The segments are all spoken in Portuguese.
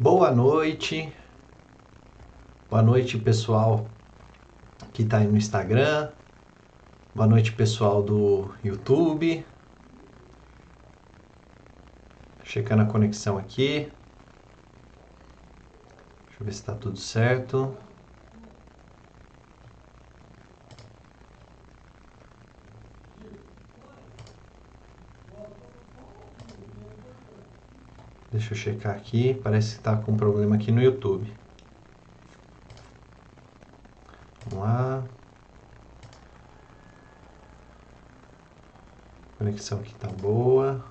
Boa noite. Boa noite, pessoal que está aí no Instagram. Boa noite, pessoal do YouTube. Checando a conexão aqui. Deixa eu ver se está tudo certo. Deixa eu checar aqui. Parece que está com problema aqui no YouTube. Vamos lá. A conexão aqui está boa.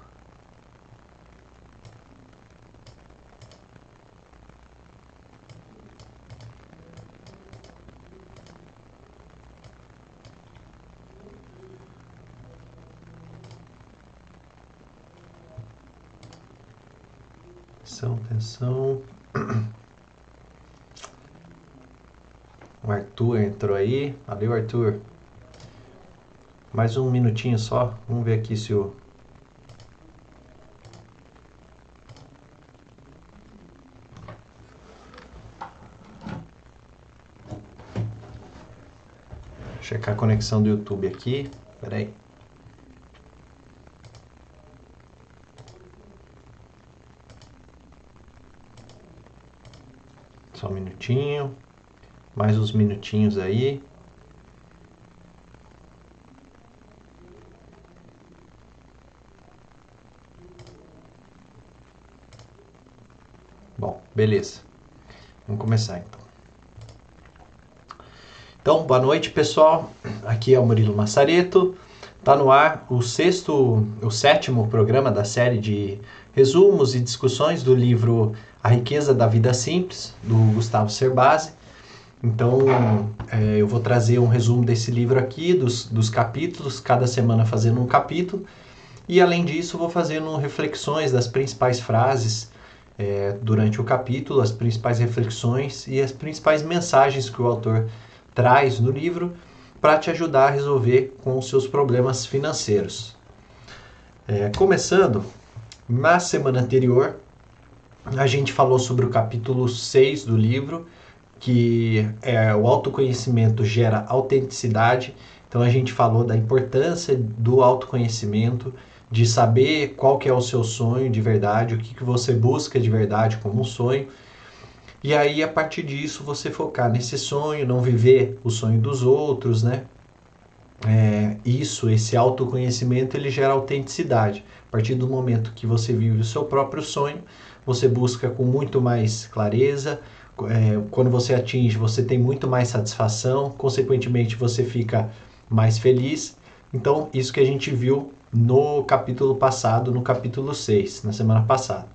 Atenção. O Arthur entrou aí. Valeu, Arthur. Mais um minutinho só. Vamos ver aqui se o. Checar a conexão do YouTube aqui. Peraí. aí. Só um minutinho. Mais uns minutinhos aí. Bom, beleza. Vamos começar então. Então, boa noite, pessoal. Aqui é o Murilo Massareto. Tá no ar o sexto, o sétimo programa da série de resumos e discussões do livro A Riqueza da Vida Simples, do Gustavo Cerbasi. Então, é, eu vou trazer um resumo desse livro aqui, dos, dos capítulos, cada semana fazendo um capítulo. E, além disso, vou fazendo reflexões das principais frases é, durante o capítulo, as principais reflexões e as principais mensagens que o autor traz no livro para te ajudar a resolver com os seus problemas financeiros. É, começando, na semana anterior, a gente falou sobre o capítulo 6 do livro, que é o autoconhecimento gera autenticidade. Então a gente falou da importância do autoconhecimento, de saber qual que é o seu sonho de verdade, o que, que você busca de verdade como um sonho. E aí, a partir disso, você focar nesse sonho, não viver o sonho dos outros, né? É, isso, esse autoconhecimento, ele gera autenticidade. A partir do momento que você vive o seu próprio sonho, você busca com muito mais clareza. É, quando você atinge, você tem muito mais satisfação, consequentemente, você fica mais feliz. Então, isso que a gente viu no capítulo passado, no capítulo 6, na semana passada.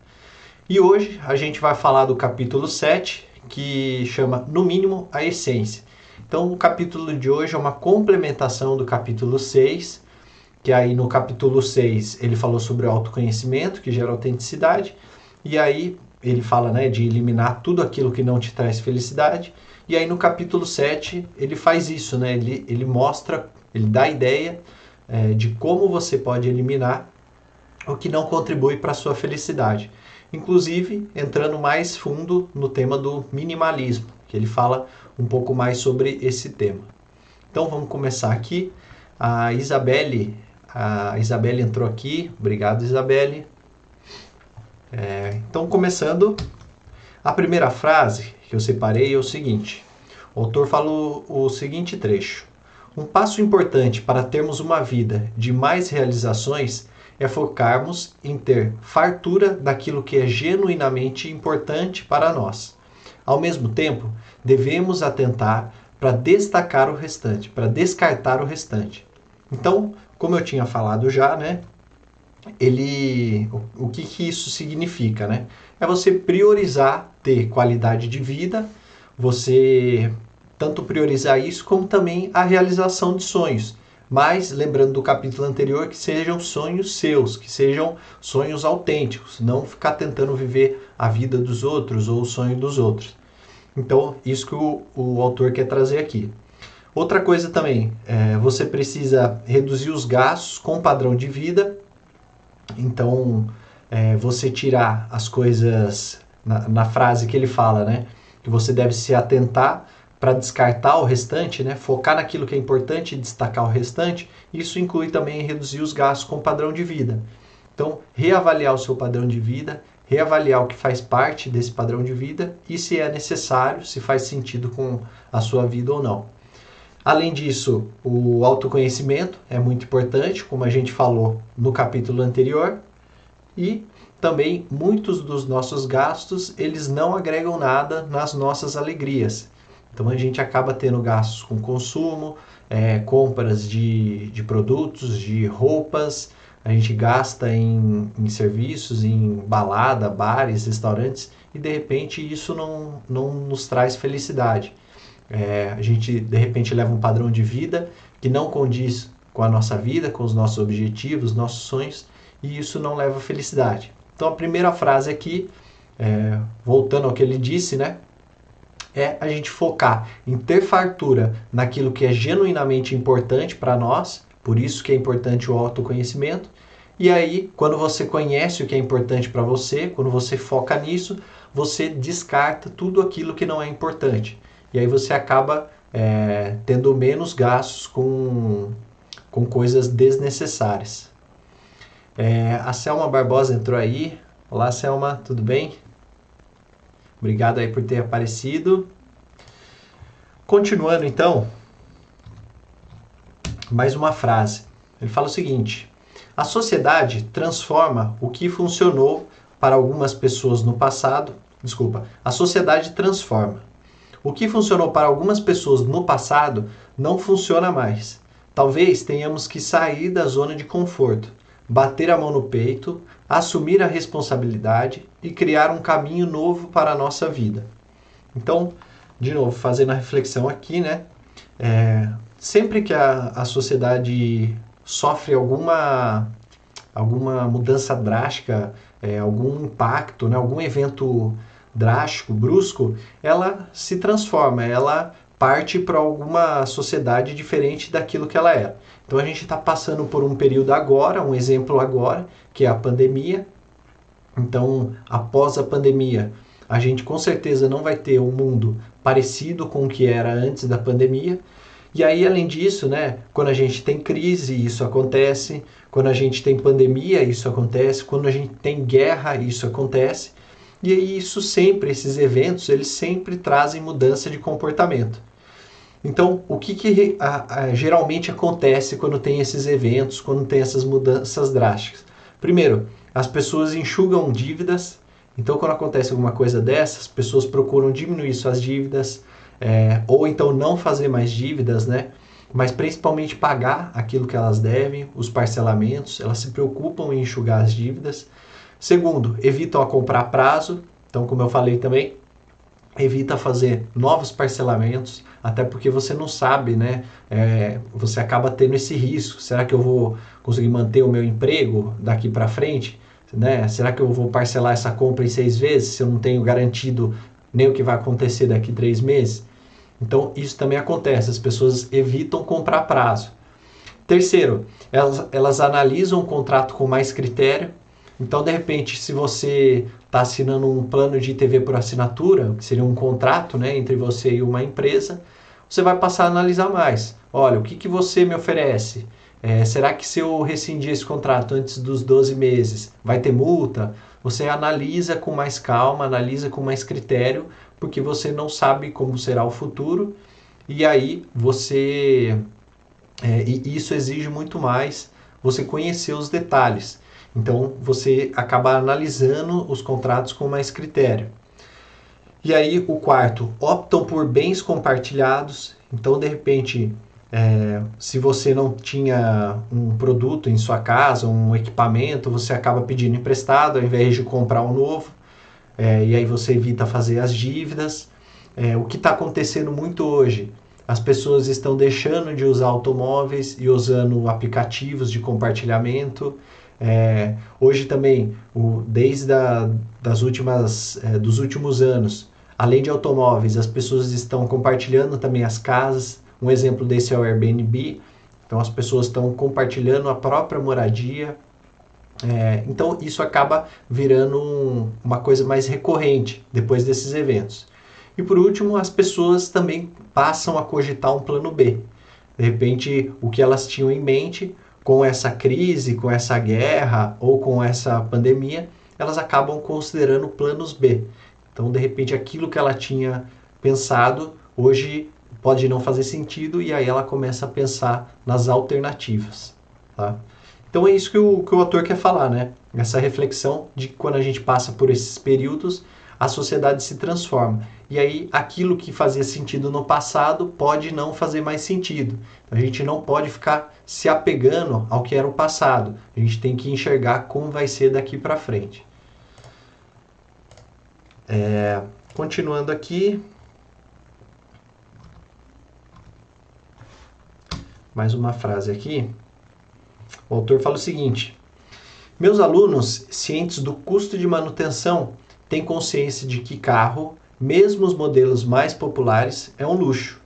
E hoje a gente vai falar do capítulo 7, que chama No mínimo a essência. Então, o capítulo de hoje é uma complementação do capítulo 6, que aí no capítulo 6 ele falou sobre o autoconhecimento, que gera autenticidade, e aí ele fala né, de eliminar tudo aquilo que não te traz felicidade. E aí no capítulo 7 ele faz isso, né? ele, ele mostra, ele dá a ideia é, de como você pode eliminar o que não contribui para a sua felicidade inclusive entrando mais fundo no tema do minimalismo, que ele fala um pouco mais sobre esse tema. Então vamos começar aqui. A Isabelle, a Isabelle entrou aqui. Obrigado, Isabelle. É, então começando, a primeira frase que eu separei é o seguinte. O autor falou o seguinte trecho: Um passo importante para termos uma vida de mais realizações é focarmos em ter fartura daquilo que é genuinamente importante para nós. Ao mesmo tempo, devemos atentar para destacar o restante, para descartar o restante. Então, como eu tinha falado já, né? Ele, o, que, que isso significa, né? É você priorizar ter qualidade de vida, você tanto priorizar isso como também a realização de sonhos mas lembrando do capítulo anterior que sejam sonhos seus, que sejam sonhos autênticos, não ficar tentando viver a vida dos outros ou o sonho dos outros. Então, isso que o, o autor quer trazer aqui. Outra coisa também, é, você precisa reduzir os gastos com o padrão de vida. Então, é, você tirar as coisas na, na frase que ele fala, né? Que você deve se atentar para descartar o restante, né? Focar naquilo que é importante e destacar o restante. Isso inclui também reduzir os gastos com o padrão de vida. Então, reavaliar o seu padrão de vida, reavaliar o que faz parte desse padrão de vida e se é necessário, se faz sentido com a sua vida ou não. Além disso, o autoconhecimento é muito importante, como a gente falou no capítulo anterior, e também muitos dos nossos gastos, eles não agregam nada nas nossas alegrias. Então a gente acaba tendo gastos com consumo, é, compras de, de produtos, de roupas, a gente gasta em, em serviços, em balada, bares, restaurantes, e de repente isso não, não nos traz felicidade. É, a gente de repente leva um padrão de vida que não condiz com a nossa vida, com os nossos objetivos, nossos sonhos, e isso não leva felicidade. Então a primeira frase aqui, é, voltando ao que ele disse, né? É a gente focar em ter fartura naquilo que é genuinamente importante para nós, por isso que é importante o autoconhecimento. E aí, quando você conhece o que é importante para você, quando você foca nisso, você descarta tudo aquilo que não é importante. E aí você acaba é, tendo menos gastos com, com coisas desnecessárias. É, a Selma Barbosa entrou aí. Olá, Selma, tudo bem? Obrigado aí por ter aparecido. Continuando então, mais uma frase. Ele fala o seguinte: a sociedade transforma o que funcionou para algumas pessoas no passado. Desculpa, a sociedade transforma. O que funcionou para algumas pessoas no passado não funciona mais. Talvez tenhamos que sair da zona de conforto bater a mão no peito, assumir a responsabilidade e criar um caminho novo para a nossa vida. Então, de novo, fazendo a reflexão aqui, né? É, sempre que a, a sociedade sofre alguma, alguma mudança drástica, é, algum impacto, né, algum evento drástico, brusco, ela se transforma, ela parte para alguma sociedade diferente daquilo que ela era. Então a gente está passando por um período agora, um exemplo agora, que é a pandemia. Então, após a pandemia, a gente com certeza não vai ter um mundo parecido com o que era antes da pandemia. E aí, além disso, né, quando a gente tem crise, isso acontece. Quando a gente tem pandemia, isso acontece. Quando a gente tem guerra, isso acontece. E aí, isso sempre, esses eventos, eles sempre trazem mudança de comportamento. Então, o que, que a, a, geralmente acontece quando tem esses eventos, quando tem essas mudanças drásticas? Primeiro, as pessoas enxugam dívidas. Então, quando acontece alguma coisa dessas, as pessoas procuram diminuir suas dívidas, é, ou então não fazer mais dívidas, né? Mas principalmente pagar aquilo que elas devem, os parcelamentos, elas se preocupam em enxugar as dívidas. Segundo, evitam a comprar prazo. Então, como eu falei também, evita fazer novos parcelamentos, até porque você não sabe, né? É, você acaba tendo esse risco. Será que eu vou conseguir manter o meu emprego daqui para frente? Né? Será que eu vou parcelar essa compra em seis vezes se eu não tenho garantido nem o que vai acontecer daqui três meses? Então isso também acontece. As pessoas evitam comprar prazo. Terceiro, elas, elas analisam o contrato com mais critério. Então, de repente, se você está assinando um plano de TV por assinatura, que seria um contrato né, entre você e uma empresa, você vai passar a analisar mais. Olha, o que, que você me oferece? É, será que se eu rescindir esse contrato antes dos 12 meses, vai ter multa? Você analisa com mais calma, analisa com mais critério, porque você não sabe como será o futuro e aí você. É, e isso exige muito mais você conhecer os detalhes. Então você acaba analisando os contratos com mais critério. E aí o quarto, optam por bens compartilhados. Então de repente, é, se você não tinha um produto em sua casa, um equipamento, você acaba pedindo emprestado ao invés de comprar um novo. É, e aí você evita fazer as dívidas. É, o que está acontecendo muito hoje? As pessoas estão deixando de usar automóveis e usando aplicativos de compartilhamento. É, hoje também, o, desde a, das últimas, é, dos últimos anos, além de automóveis, as pessoas estão compartilhando também as casas. Um exemplo desse é o Airbnb. Então as pessoas estão compartilhando a própria moradia. É, então isso acaba virando um, uma coisa mais recorrente depois desses eventos. E por último, as pessoas também passam a cogitar um plano B. De repente, o que elas tinham em mente com essa crise, com essa guerra ou com essa pandemia, elas acabam considerando planos B. Então, de repente, aquilo que ela tinha pensado hoje pode não fazer sentido e aí ela começa a pensar nas alternativas. Tá? Então é isso que o, que o autor quer falar, né? Essa reflexão de que quando a gente passa por esses períodos, a sociedade se transforma. E aí aquilo que fazia sentido no passado pode não fazer mais sentido. A gente não pode ficar se apegando ao que era o passado. A gente tem que enxergar como vai ser daqui para frente. É, continuando aqui. Mais uma frase aqui. O autor fala o seguinte: Meus alunos, cientes do custo de manutenção, têm consciência de que carro, mesmo os modelos mais populares, é um luxo.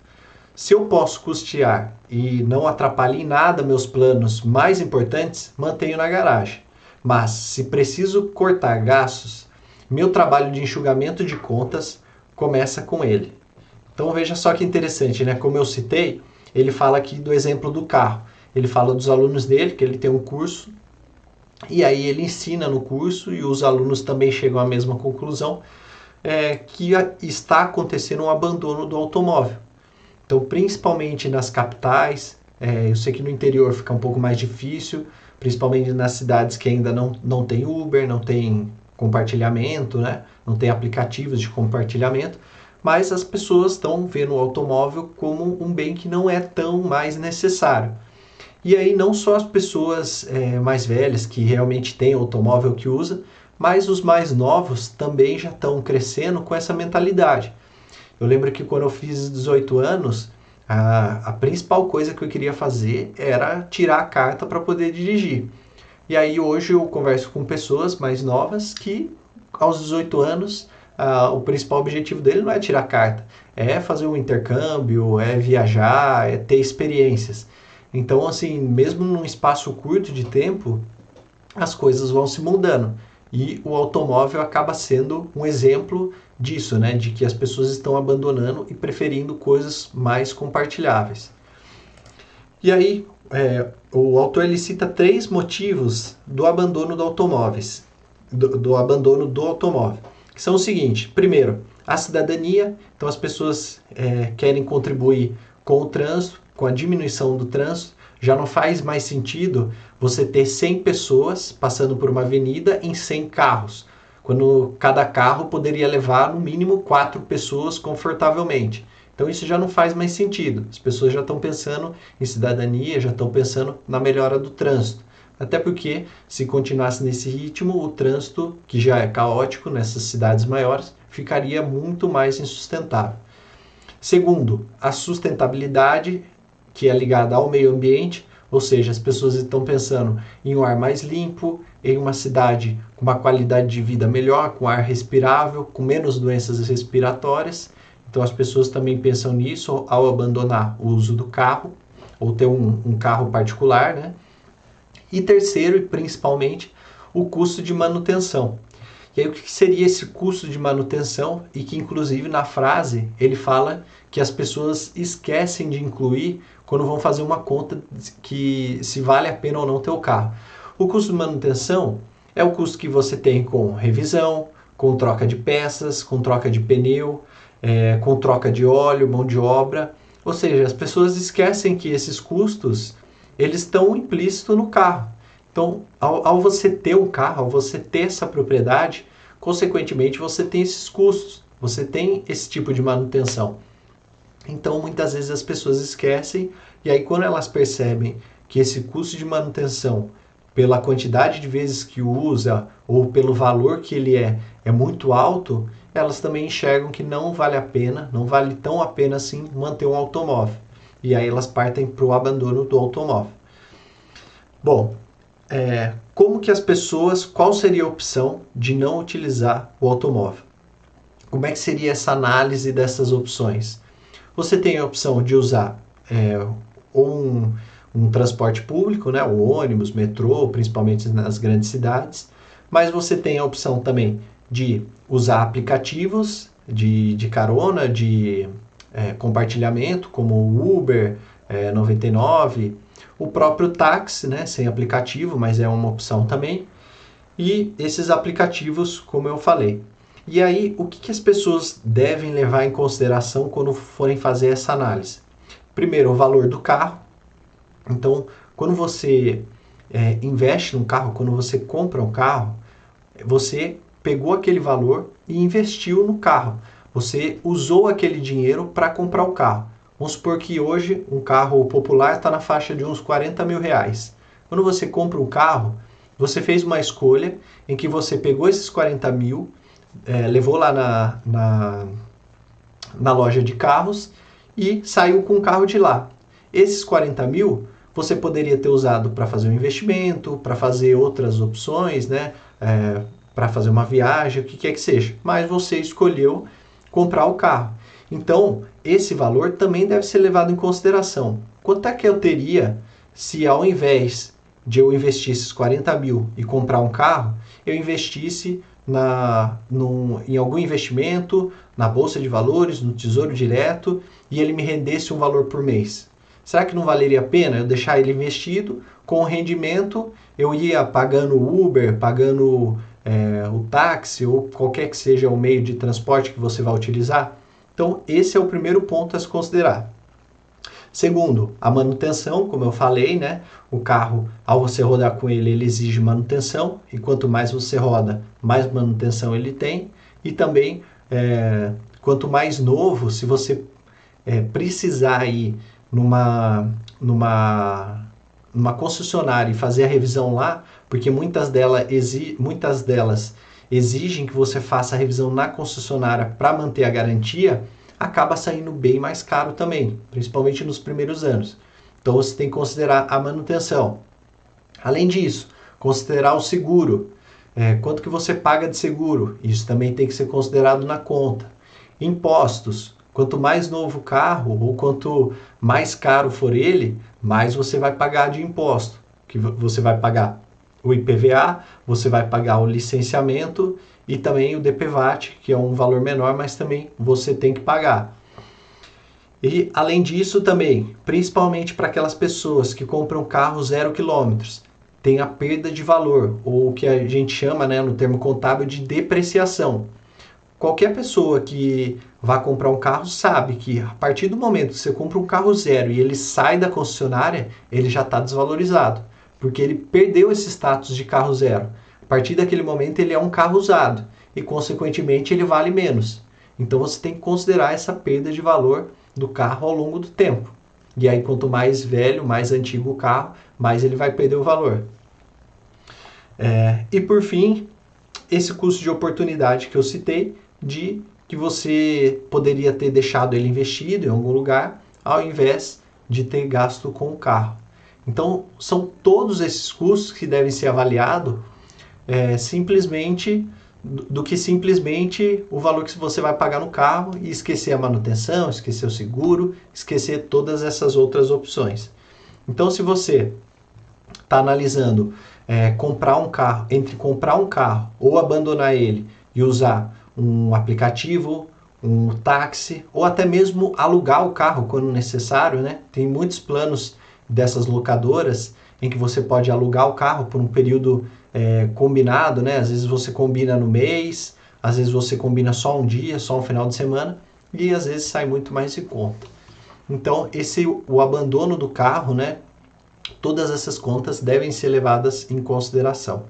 Se eu posso custear e não atrapalhe em nada meus planos mais importantes, mantenho na garagem. Mas se preciso cortar gastos, meu trabalho de enxugamento de contas começa com ele. Então veja só que interessante, né? Como eu citei, ele fala aqui do exemplo do carro. Ele fala dos alunos dele, que ele tem um curso, e aí ele ensina no curso, e os alunos também chegam à mesma conclusão, é, que está acontecendo um abandono do automóvel. Então, principalmente nas capitais, é, eu sei que no interior fica um pouco mais difícil, principalmente nas cidades que ainda não, não tem Uber, não tem compartilhamento, né? não tem aplicativos de compartilhamento, mas as pessoas estão vendo o automóvel como um bem que não é tão mais necessário. E aí não só as pessoas é, mais velhas que realmente têm automóvel que usa, mas os mais novos também já estão crescendo com essa mentalidade. Eu lembro que quando eu fiz 18 anos, a, a principal coisa que eu queria fazer era tirar a carta para poder dirigir. E aí hoje eu converso com pessoas mais novas que aos 18 anos o principal objetivo dele não é tirar carta, é fazer um intercâmbio, é viajar, é ter experiências. Então, assim, mesmo num espaço curto de tempo, as coisas vão se mudando. E o automóvel acaba sendo um exemplo disso, né? De que as pessoas estão abandonando e preferindo coisas mais compartilháveis. E aí, é, o autor ele cita três motivos do abandono do automóveis, do, do abandono do automóvel, que são o seguinte: primeiro, a cidadania. Então, as pessoas é, querem contribuir com o trânsito, com a diminuição do trânsito, já não faz mais sentido você ter 100 pessoas passando por uma avenida em 100 carros, quando cada carro poderia levar no mínimo quatro pessoas confortavelmente. Então isso já não faz mais sentido. As pessoas já estão pensando em cidadania, já estão pensando na melhora do trânsito. Até porque, se continuasse nesse ritmo, o trânsito, que já é caótico nessas cidades maiores, ficaria muito mais insustentável. Segundo, a sustentabilidade que é ligada ao meio ambiente, ou seja, as pessoas estão pensando em um ar mais limpo, em uma cidade com uma qualidade de vida melhor, com ar respirável, com menos doenças respiratórias. Então as pessoas também pensam nisso ao abandonar o uso do carro ou ter um, um carro particular, né? E terceiro e principalmente o custo de manutenção. E aí o que seria esse custo de manutenção e que inclusive na frase ele fala que as pessoas esquecem de incluir quando vão fazer uma conta que se vale a pena ou não ter o carro. O custo de manutenção é o custo que você tem com revisão, com troca de peças, com troca de pneu, é, com troca de óleo, mão de obra. Ou seja, as pessoas esquecem que esses custos eles estão implícitos no carro. Então, ao, ao você ter um carro, ao você ter essa propriedade, consequentemente você tem esses custos, você tem esse tipo de manutenção. Então, muitas vezes as pessoas esquecem e aí quando elas percebem que esse custo de manutenção, pela quantidade de vezes que usa ou pelo valor que ele é, é muito alto, elas também enxergam que não vale a pena, não vale tão a pena assim manter um automóvel. E aí elas partem para o abandono do automóvel. Bom, é, como que as pessoas, qual seria a opção de não utilizar o automóvel? Como é que seria essa análise dessas opções? Você tem a opção de usar é, um, um transporte público, né, o ônibus, metrô, principalmente nas grandes cidades, mas você tem a opção também de usar aplicativos de, de carona, de é, compartilhamento, como o Uber é, 99, o próprio táxi, né, sem aplicativo, mas é uma opção também, e esses aplicativos, como eu falei. E aí, o que, que as pessoas devem levar em consideração quando forem fazer essa análise? Primeiro, o valor do carro. Então, quando você é, investe num carro, quando você compra um carro, você pegou aquele valor e investiu no carro. Você usou aquele dinheiro para comprar o carro. Vamos supor que hoje um carro popular está na faixa de uns 40 mil reais. Quando você compra um carro, você fez uma escolha em que você pegou esses 40 mil, é, levou lá na, na, na loja de carros e saiu com o carro de lá. Esses 40 mil você poderia ter usado para fazer um investimento, para fazer outras opções, né? É, para fazer uma viagem, o que quer que seja. Mas você escolheu comprar o carro. Então, esse valor também deve ser levado em consideração. Quanto é que eu teria se ao invés de eu investir esses 40 mil e comprar um carro, eu investisse na, no, em algum investimento, na bolsa de valores, no tesouro direto, e ele me rendesse um valor por mês? Será que não valeria a pena eu deixar ele investido com rendimento? Eu ia pagando Uber, pagando é, o táxi ou qualquer que seja o meio de transporte que você vai utilizar. Então, esse é o primeiro ponto a se considerar. Segundo, a manutenção, como eu falei, né? O carro, ao você rodar com ele, ele exige manutenção, e quanto mais você roda, mais manutenção ele tem. E também, é, quanto mais novo, se você é, precisar ir numa, numa, numa concessionária e fazer a revisão lá, porque muitas, exi muitas delas exigem que você faça a revisão na concessionária para manter a garantia, acaba saindo bem mais caro também, principalmente nos primeiros anos. Então você tem que considerar a manutenção. Além disso, considerar o seguro. É, quanto que você paga de seguro? Isso também tem que ser considerado na conta. Impostos. Quanto mais novo o carro ou quanto mais caro for ele, mais você vai pagar de imposto. Que você vai pagar o IPVA, você vai pagar o licenciamento e também o DPVAT, que é um valor menor, mas também você tem que pagar. E além disso também, principalmente para aquelas pessoas que compram carro zero quilômetros, tem a perda de valor, ou o que a gente chama né, no termo contábil de depreciação. Qualquer pessoa que vá comprar um carro sabe que a partir do momento que você compra um carro zero e ele sai da concessionária, ele já está desvalorizado porque ele perdeu esse status de carro zero. A partir daquele momento ele é um carro usado e consequentemente ele vale menos. Então você tem que considerar essa perda de valor do carro ao longo do tempo. E aí quanto mais velho, mais antigo o carro, mais ele vai perder o valor. É, e por fim, esse custo de oportunidade que eu citei de que você poderia ter deixado ele investido em algum lugar ao invés de ter gasto com o carro. Então, são todos esses custos que devem ser avaliados é, simplesmente do que simplesmente o valor que você vai pagar no carro e esquecer a manutenção, esquecer o seguro, esquecer todas essas outras opções. Então, se você está analisando é, comprar um carro, entre comprar um carro ou abandonar ele e usar um aplicativo, um táxi ou até mesmo alugar o carro quando necessário, né? Tem muitos planos dessas locadoras em que você pode alugar o carro por um período é, combinado, né? Às vezes você combina no mês, às vezes você combina só um dia, só um final de semana e às vezes sai muito mais de conta. Então, esse o abandono do carro, né? Todas essas contas devem ser levadas em consideração.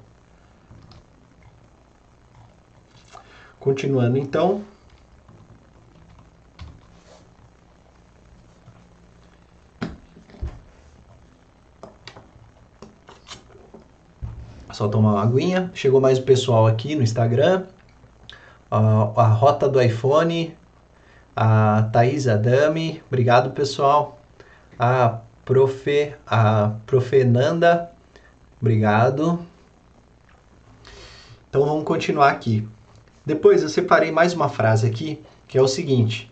Continuando então, Só tomar uma aguinha. Chegou mais o pessoal aqui no Instagram. Uh, a Rota do iPhone. A Thaís Adami. Obrigado, pessoal. A Profe, a Profenanda. Obrigado. Então vamos continuar aqui. Depois eu separei mais uma frase aqui, que é o seguinte.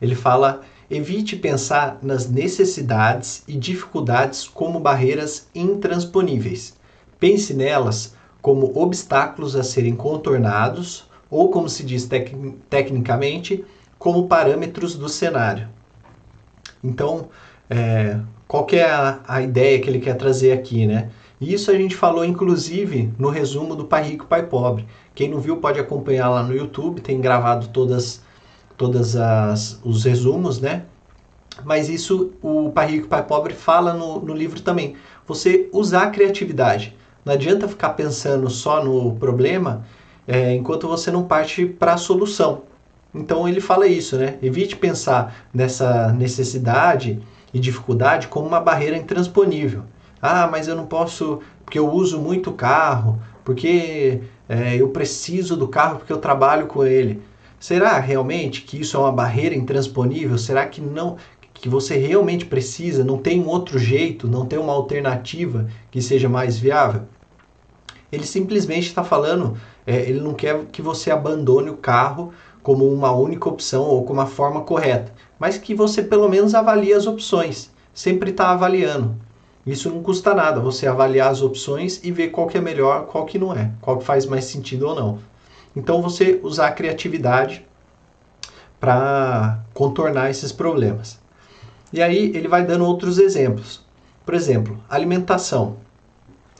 Ele fala evite pensar nas necessidades e dificuldades como barreiras intransponíveis. Pense nelas como obstáculos a serem contornados ou, como se diz tec tecnicamente, como parâmetros do cenário. Então, é, qual é a, a ideia que ele quer trazer aqui, né? Isso a gente falou inclusive no resumo do Pai Rico, Pai Pobre. Quem não viu pode acompanhar lá no YouTube, tem gravado todas todas as os resumos, né? Mas isso o Pai Rico, Pai Pobre fala no, no livro também. Você usar a criatividade. Não adianta ficar pensando só no problema é, enquanto você não parte para a solução. Então ele fala isso, né? Evite pensar nessa necessidade e dificuldade como uma barreira intransponível. Ah, mas eu não posso, porque eu uso muito carro, porque é, eu preciso do carro porque eu trabalho com ele. Será realmente que isso é uma barreira intransponível? Será que não que você realmente precisa, não tem um outro jeito, não tem uma alternativa que seja mais viável? Ele simplesmente está falando, é, ele não quer que você abandone o carro como uma única opção ou como a forma correta, mas que você pelo menos avalie as opções. Sempre está avaliando. Isso não custa nada, você avaliar as opções e ver qual que é melhor, qual que não é, qual que faz mais sentido ou não. Então você usar a criatividade para contornar esses problemas. E aí ele vai dando outros exemplos. Por exemplo, alimentação.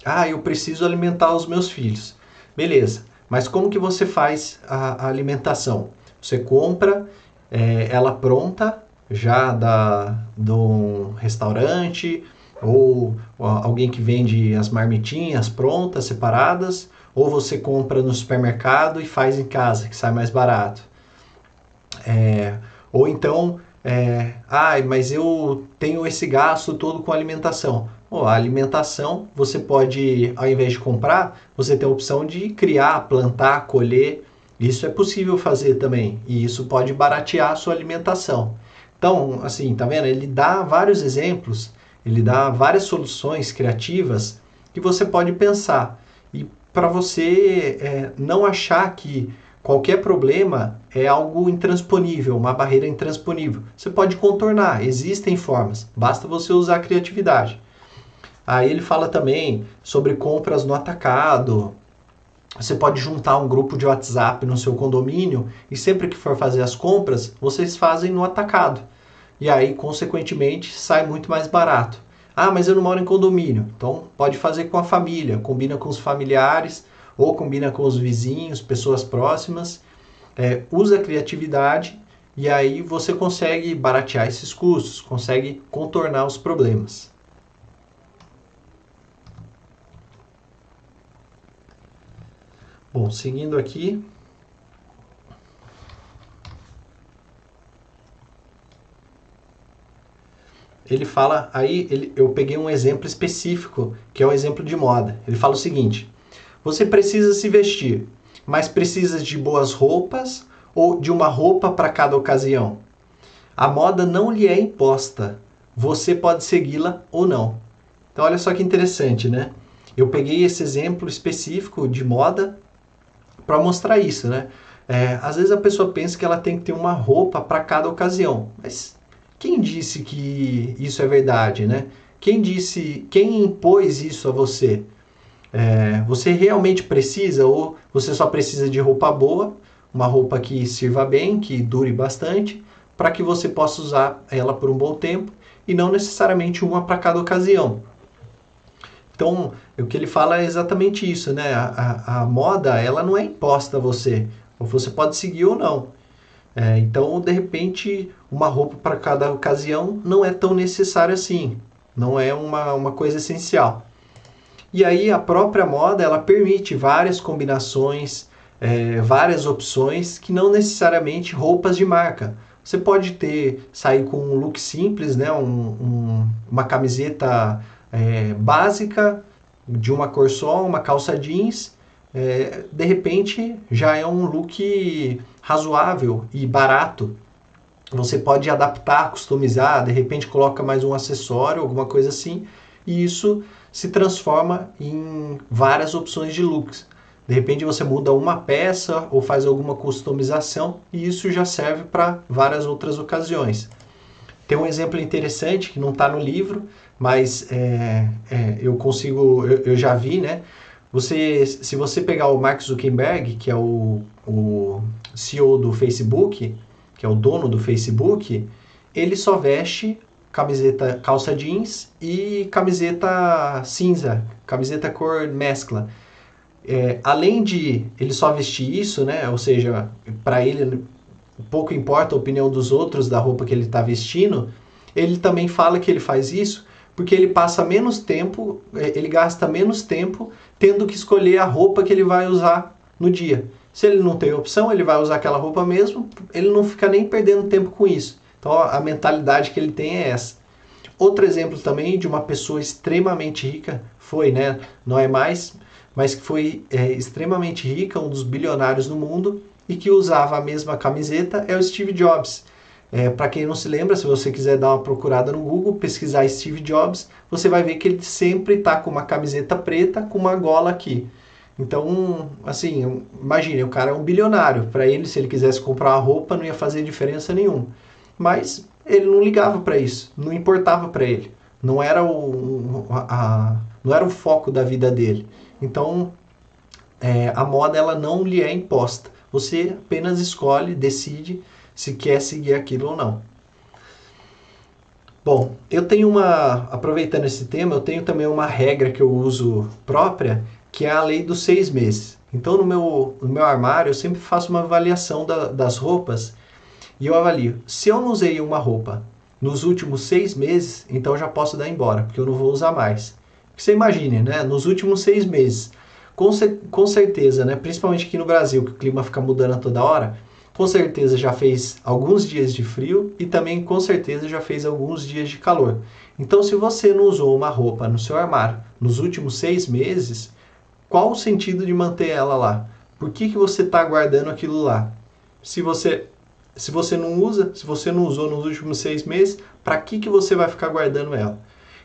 Ah, eu preciso alimentar os meus filhos. Beleza. Mas como que você faz a, a alimentação? Você compra é, ela pronta, já da, um restaurante, ou, ou alguém que vende as marmitinhas prontas, separadas, ou você compra no supermercado e faz em casa, que sai mais barato. É, ou então, é, ah, mas eu tenho esse gasto todo com alimentação. Oh, a alimentação, você pode, ao invés de comprar, você tem a opção de criar, plantar, colher. Isso é possível fazer também. E isso pode baratear a sua alimentação. Então, assim, tá vendo? Ele dá vários exemplos, ele dá várias soluções criativas que você pode pensar. E para você é, não achar que qualquer problema é algo intransponível, uma barreira intransponível. Você pode contornar, existem formas, basta você usar a criatividade. Aí ele fala também sobre compras no atacado. Você pode juntar um grupo de WhatsApp no seu condomínio e sempre que for fazer as compras, vocês fazem no atacado. E aí, consequentemente, sai muito mais barato. Ah, mas eu não moro em condomínio. Então, pode fazer com a família, combina com os familiares ou combina com os vizinhos, pessoas próximas. É, usa a criatividade e aí você consegue baratear esses custos, consegue contornar os problemas. Bom, seguindo aqui. Ele fala, aí ele, eu peguei um exemplo específico, que é o um exemplo de moda. Ele fala o seguinte: você precisa se vestir, mas precisa de boas roupas ou de uma roupa para cada ocasião? A moda não lhe é imposta. Você pode segui-la ou não. Então, olha só que interessante, né? Eu peguei esse exemplo específico de moda para mostrar isso, né? É, às vezes a pessoa pensa que ela tem que ter uma roupa para cada ocasião, mas quem disse que isso é verdade, né? Quem disse, quem impôs isso a você? É, você realmente precisa ou você só precisa de roupa boa, uma roupa que sirva bem, que dure bastante, para que você possa usar ela por um bom tempo e não necessariamente uma para cada ocasião. Então, o que ele fala é exatamente isso, né? A, a, a moda, ela não é imposta a você. Ou você pode seguir ou não. É, então, de repente, uma roupa para cada ocasião não é tão necessária assim. Não é uma, uma coisa essencial. E aí, a própria moda, ela permite várias combinações, é, várias opções, que não necessariamente roupas de marca. Você pode ter, sair com um look simples, né? Um, um, uma camiseta é, básica, de uma cor só, uma calça jeans, é, de repente já é um look razoável e barato. Você pode adaptar, customizar, de repente coloca mais um acessório, alguma coisa assim, e isso se transforma em várias opções de looks. De repente você muda uma peça ou faz alguma customização e isso já serve para várias outras ocasiões. Tem um exemplo interessante que não está no livro, mas é, é, eu consigo, eu, eu, já vi, né? Você, se você pegar o Mark Zuckerberg, que é o, o CEO do Facebook, que é o dono do Facebook, ele só veste camiseta calça jeans e camiseta cinza, camiseta cor mescla. É, além de ele só vestir isso, né? Ou seja, para ele pouco importa a opinião dos outros da roupa que ele está vestindo, ele também fala que ele faz isso porque ele passa menos tempo, é, ele gasta menos tempo tendo que escolher a roupa que ele vai usar no dia. Se ele não tem opção, ele vai usar aquela roupa mesmo, ele não fica nem perdendo tempo com isso. Então a mentalidade que ele tem é essa. Outro exemplo também de uma pessoa extremamente rica foi, né, não é mais, mas que foi é, extremamente rica, um dos bilionários do mundo e que usava a mesma camiseta é o Steve Jobs. É, Para quem não se lembra, se você quiser dar uma procurada no Google, pesquisar Steve Jobs, você vai ver que ele sempre está com uma camiseta preta com uma gola aqui. Então, assim, imagine, o cara é um bilionário. Para ele, se ele quisesse comprar uma roupa, não ia fazer diferença nenhuma. Mas ele não ligava para isso, não importava para ele. Não era o, a, não era o foco da vida dele. Então, é, a moda ela não lhe é imposta. Você apenas escolhe, decide se quer seguir aquilo ou não. Bom, eu tenho uma, aproveitando esse tema, eu tenho também uma regra que eu uso própria, que é a lei dos seis meses. Então, no meu, no meu armário, eu sempre faço uma avaliação da, das roupas e eu avalio. Se eu não usei uma roupa nos últimos seis meses, então já posso dar embora, porque eu não vou usar mais. Você imagine, né? Nos últimos seis meses, com, com certeza, né? Principalmente aqui no Brasil, que o clima fica mudando a toda hora, com certeza já fez alguns dias de frio e também com certeza já fez alguns dias de calor. Então, se você não usou uma roupa no seu armário nos últimos seis meses, qual o sentido de manter ela lá? Por que, que você está guardando aquilo lá? Se você, se você não usa, se você não usou nos últimos seis meses, para que, que você vai ficar guardando ela?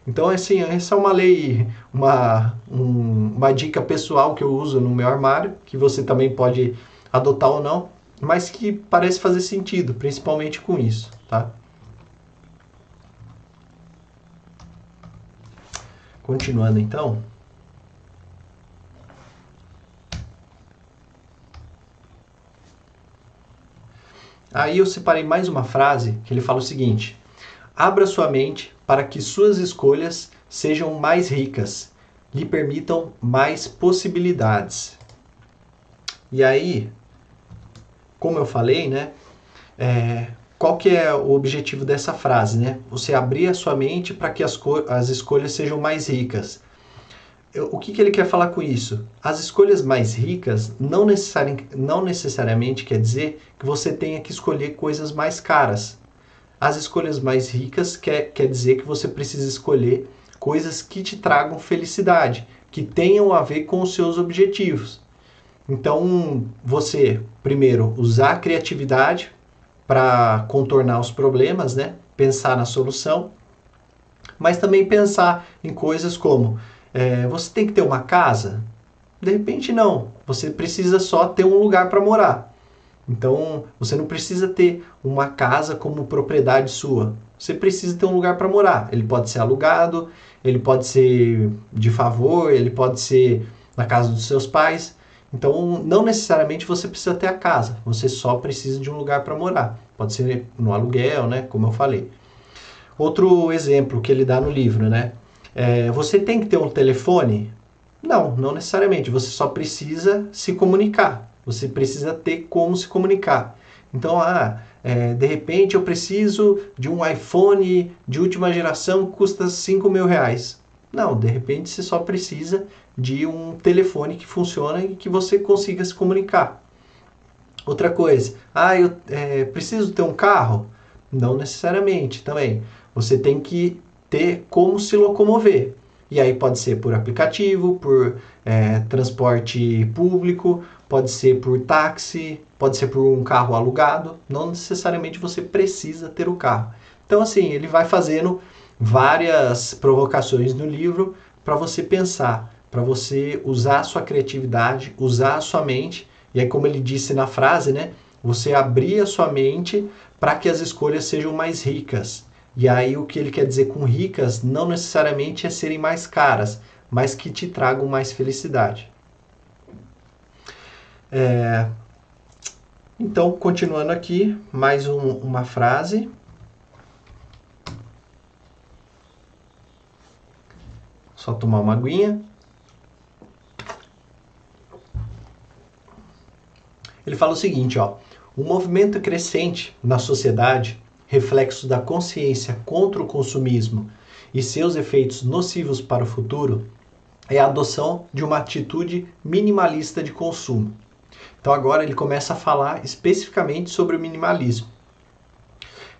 Então, assim, essa é uma lei, uma, um, uma dica pessoal que eu uso no meu armário, que você também pode adotar ou não, mas que parece fazer sentido, principalmente com isso, tá? Continuando então. Aí eu separei mais uma frase que ele fala o seguinte: Abra sua mente para que suas escolhas sejam mais ricas, lhe permitam mais possibilidades. E aí, como eu falei, né? É, qual que é o objetivo dessa frase, né? Você abrir a sua mente para que as, as escolhas sejam mais ricas. O que, que ele quer falar com isso? As escolhas mais ricas não, necessari não necessariamente quer dizer que você tenha que escolher coisas mais caras as escolhas mais ricas quer, quer dizer que você precisa escolher coisas que te tragam felicidade, que tenham a ver com os seus objetivos. Então, você, primeiro, usar a criatividade para contornar os problemas, né? pensar na solução, mas também pensar em coisas como: é, você tem que ter uma casa? De repente, não. Você precisa só ter um lugar para morar. Então, você não precisa ter uma casa como propriedade sua. Você precisa ter um lugar para morar. Ele pode ser alugado, ele pode ser de favor, ele pode ser na casa dos seus pais. Então, não necessariamente você precisa ter a casa, você só precisa de um lugar para morar. Pode ser no aluguel, né? Como eu falei. Outro exemplo que ele dá no livro, né? É, você tem que ter um telefone? Não, não necessariamente. Você só precisa se comunicar. Você precisa ter como se comunicar. Então, ah, é, de repente eu preciso de um iPhone de última geração que custa 5 mil reais. Não, de repente você só precisa de um telefone que funciona e que você consiga se comunicar. Outra coisa, ah, eu é, preciso ter um carro? Não necessariamente também. Você tem que ter como se locomover. E aí pode ser por aplicativo, por é, transporte público, pode ser por táxi, pode ser por um carro alugado, não necessariamente você precisa ter o carro. Então, assim, ele vai fazendo várias provocações no livro para você pensar, para você usar a sua criatividade, usar a sua mente, e aí, como ele disse na frase, né, você abrir a sua mente para que as escolhas sejam mais ricas, E aí o que ele quer dizer com ricas não necessariamente é serem mais caras, mas que te tragam mais felicidade. É... Então, continuando aqui, mais um, uma frase. Só tomar uma aguinha. Ele fala o seguinte, ó: o movimento crescente na sociedade, reflexo da consciência contra o consumismo e seus efeitos nocivos para o futuro, é a adoção de uma atitude minimalista de consumo. Então agora ele começa a falar especificamente sobre o minimalismo.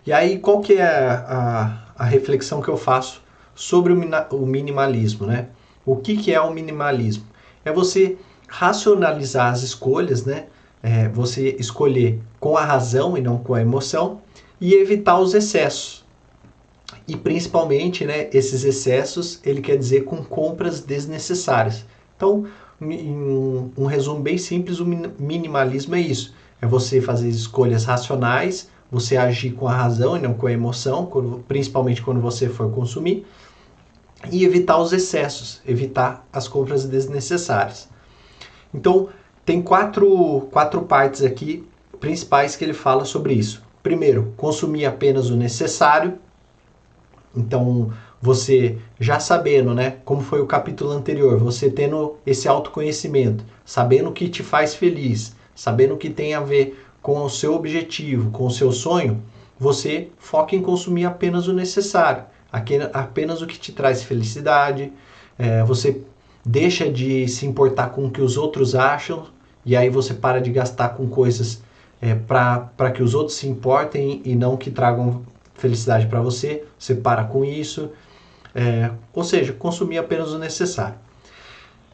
E aí qual que é a, a, reflexão que eu faço sobre o, o minimalismo, né? O que, que é o minimalismo? É você racionalizar as escolhas, né? É você escolher com a razão e não com a emoção e evitar os excessos. E principalmente, né, esses excessos, ele quer dizer com compras desnecessárias. Então, em um resumo bem simples, o minimalismo é isso. É você fazer escolhas racionais, você agir com a razão e não com a emoção, quando, principalmente quando você for consumir, e evitar os excessos, evitar as compras desnecessárias. Então, tem quatro, quatro partes aqui principais que ele fala sobre isso. Primeiro, consumir apenas o necessário. Então, você já sabendo, né, como foi o capítulo anterior, você tendo esse autoconhecimento, sabendo o que te faz feliz, sabendo o que tem a ver com o seu objetivo, com o seu sonho, você foca em consumir apenas o necessário, apenas o que te traz felicidade. É, você deixa de se importar com o que os outros acham e aí você para de gastar com coisas é, para que os outros se importem e não que tragam felicidade para você. Você para com isso. É, ou seja, consumir apenas o necessário.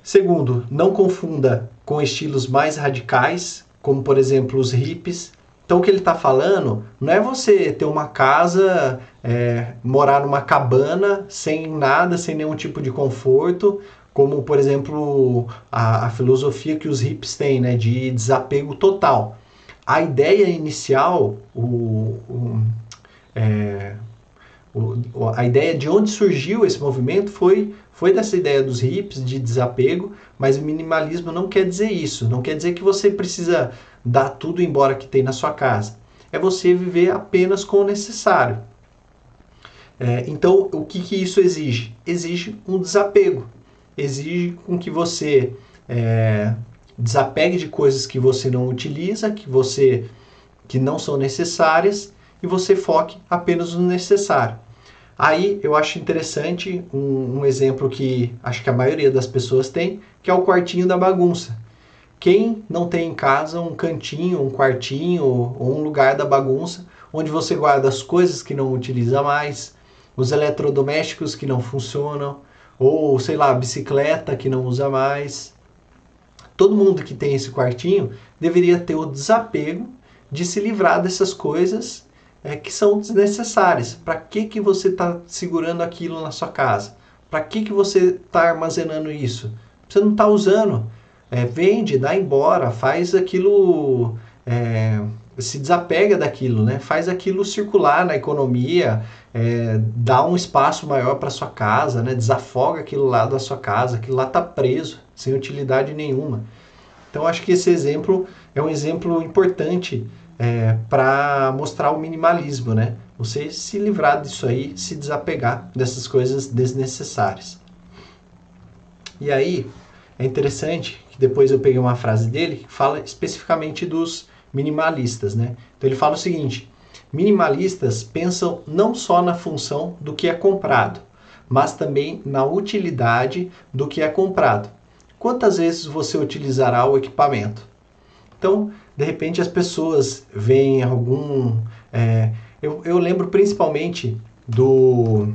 Segundo, não confunda com estilos mais radicais, como por exemplo os hippies. Então o que ele está falando não é você ter uma casa, é, morar numa cabana sem nada, sem nenhum tipo de conforto, como por exemplo a, a filosofia que os hippies têm, né, de desapego total. A ideia inicial, o, o é, o, a ideia de onde surgiu esse movimento foi, foi dessa ideia dos hips de desapego, mas o minimalismo não quer dizer isso. Não quer dizer que você precisa dar tudo embora que tem na sua casa. É você viver apenas com o necessário. É, então, o que, que isso exige? Exige um desapego. Exige com que você é, desapegue de coisas que você não utiliza, que você que não são necessárias e você foque apenas no necessário. Aí eu acho interessante um, um, exemplo que acho que a maioria das pessoas tem, que é o quartinho da bagunça. Quem não tem em casa um cantinho, um quartinho ou um lugar da bagunça onde você guarda as coisas que não utiliza mais, os eletrodomésticos que não funcionam, ou sei lá, a bicicleta que não usa mais. Todo mundo que tem esse quartinho deveria ter o desapego de se livrar dessas coisas é, que são desnecessárias. Para que, que você está segurando aquilo na sua casa? Para que, que você está armazenando isso? Você não está usando. É, vende, dá embora, faz aquilo. É, se desapega daquilo, né? faz aquilo circular na economia, é, dá um espaço maior para sua casa, né? desafoga aquilo lá da sua casa, aquilo lá está preso, sem utilidade nenhuma. Então acho que esse exemplo é um exemplo importante é, para mostrar o minimalismo, né? Você se livrar disso aí, se desapegar dessas coisas desnecessárias. E aí é interessante que depois eu peguei uma frase dele que fala especificamente dos minimalistas, né? Então ele fala o seguinte: minimalistas pensam não só na função do que é comprado, mas também na utilidade do que é comprado. Quantas vezes você utilizará o equipamento? Então, de repente as pessoas veem algum. É, eu, eu lembro principalmente do.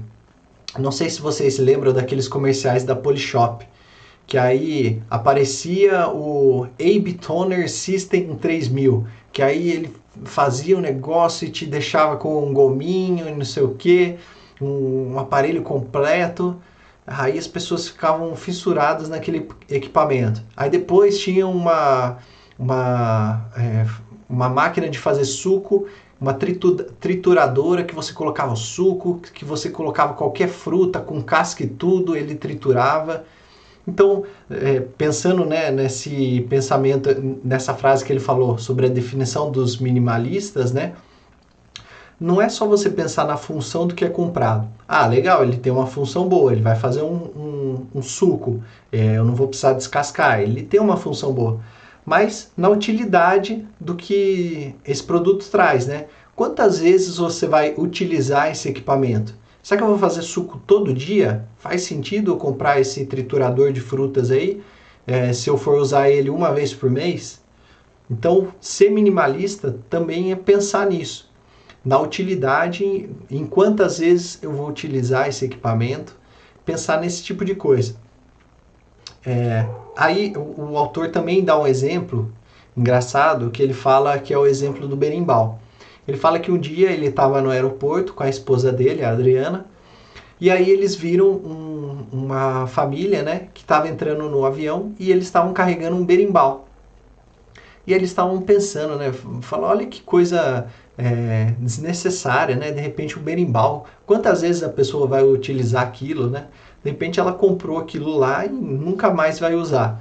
Não sei se vocês lembram daqueles comerciais da Polishop, que aí aparecia o Abe Toner System 3000, que aí ele fazia um negócio e te deixava com um gominho e não sei o que, um, um aparelho completo. Aí as pessoas ficavam fissuradas naquele equipamento. Aí depois tinha uma uma é, uma máquina de fazer suco, uma trituradora que você colocava o suco, que você colocava qualquer fruta com casca e tudo, ele triturava. Então, é, pensando né, nesse pensamento, nessa frase que ele falou sobre a definição dos minimalistas, né? Não é só você pensar na função do que é comprado. Ah, legal, ele tem uma função boa, ele vai fazer um, um, um suco, é, eu não vou precisar descascar, ele tem uma função boa. Mas na utilidade do que esse produto traz, né? Quantas vezes você vai utilizar esse equipamento? Será que eu vou fazer suco todo dia? Faz sentido eu comprar esse triturador de frutas aí, é, se eu for usar ele uma vez por mês? Então, ser minimalista também é pensar nisso, na utilidade, em quantas vezes eu vou utilizar esse equipamento, pensar nesse tipo de coisa. É, aí o, o, autor também dá um exemplo engraçado que ele fala que é o exemplo do berimbau. Ele fala que um dia ele estava no aeroporto com a esposa dele, a Adriana, e aí eles viram um, uma família, né, que estava entrando no avião e eles estavam carregando um berimbau. E eles estavam pensando, né, falou, olha que coisa é, desnecessária, né, de repente um berimbau. Quantas vezes a pessoa vai utilizar aquilo, né? De repente ela comprou aquilo lá e nunca mais vai usar.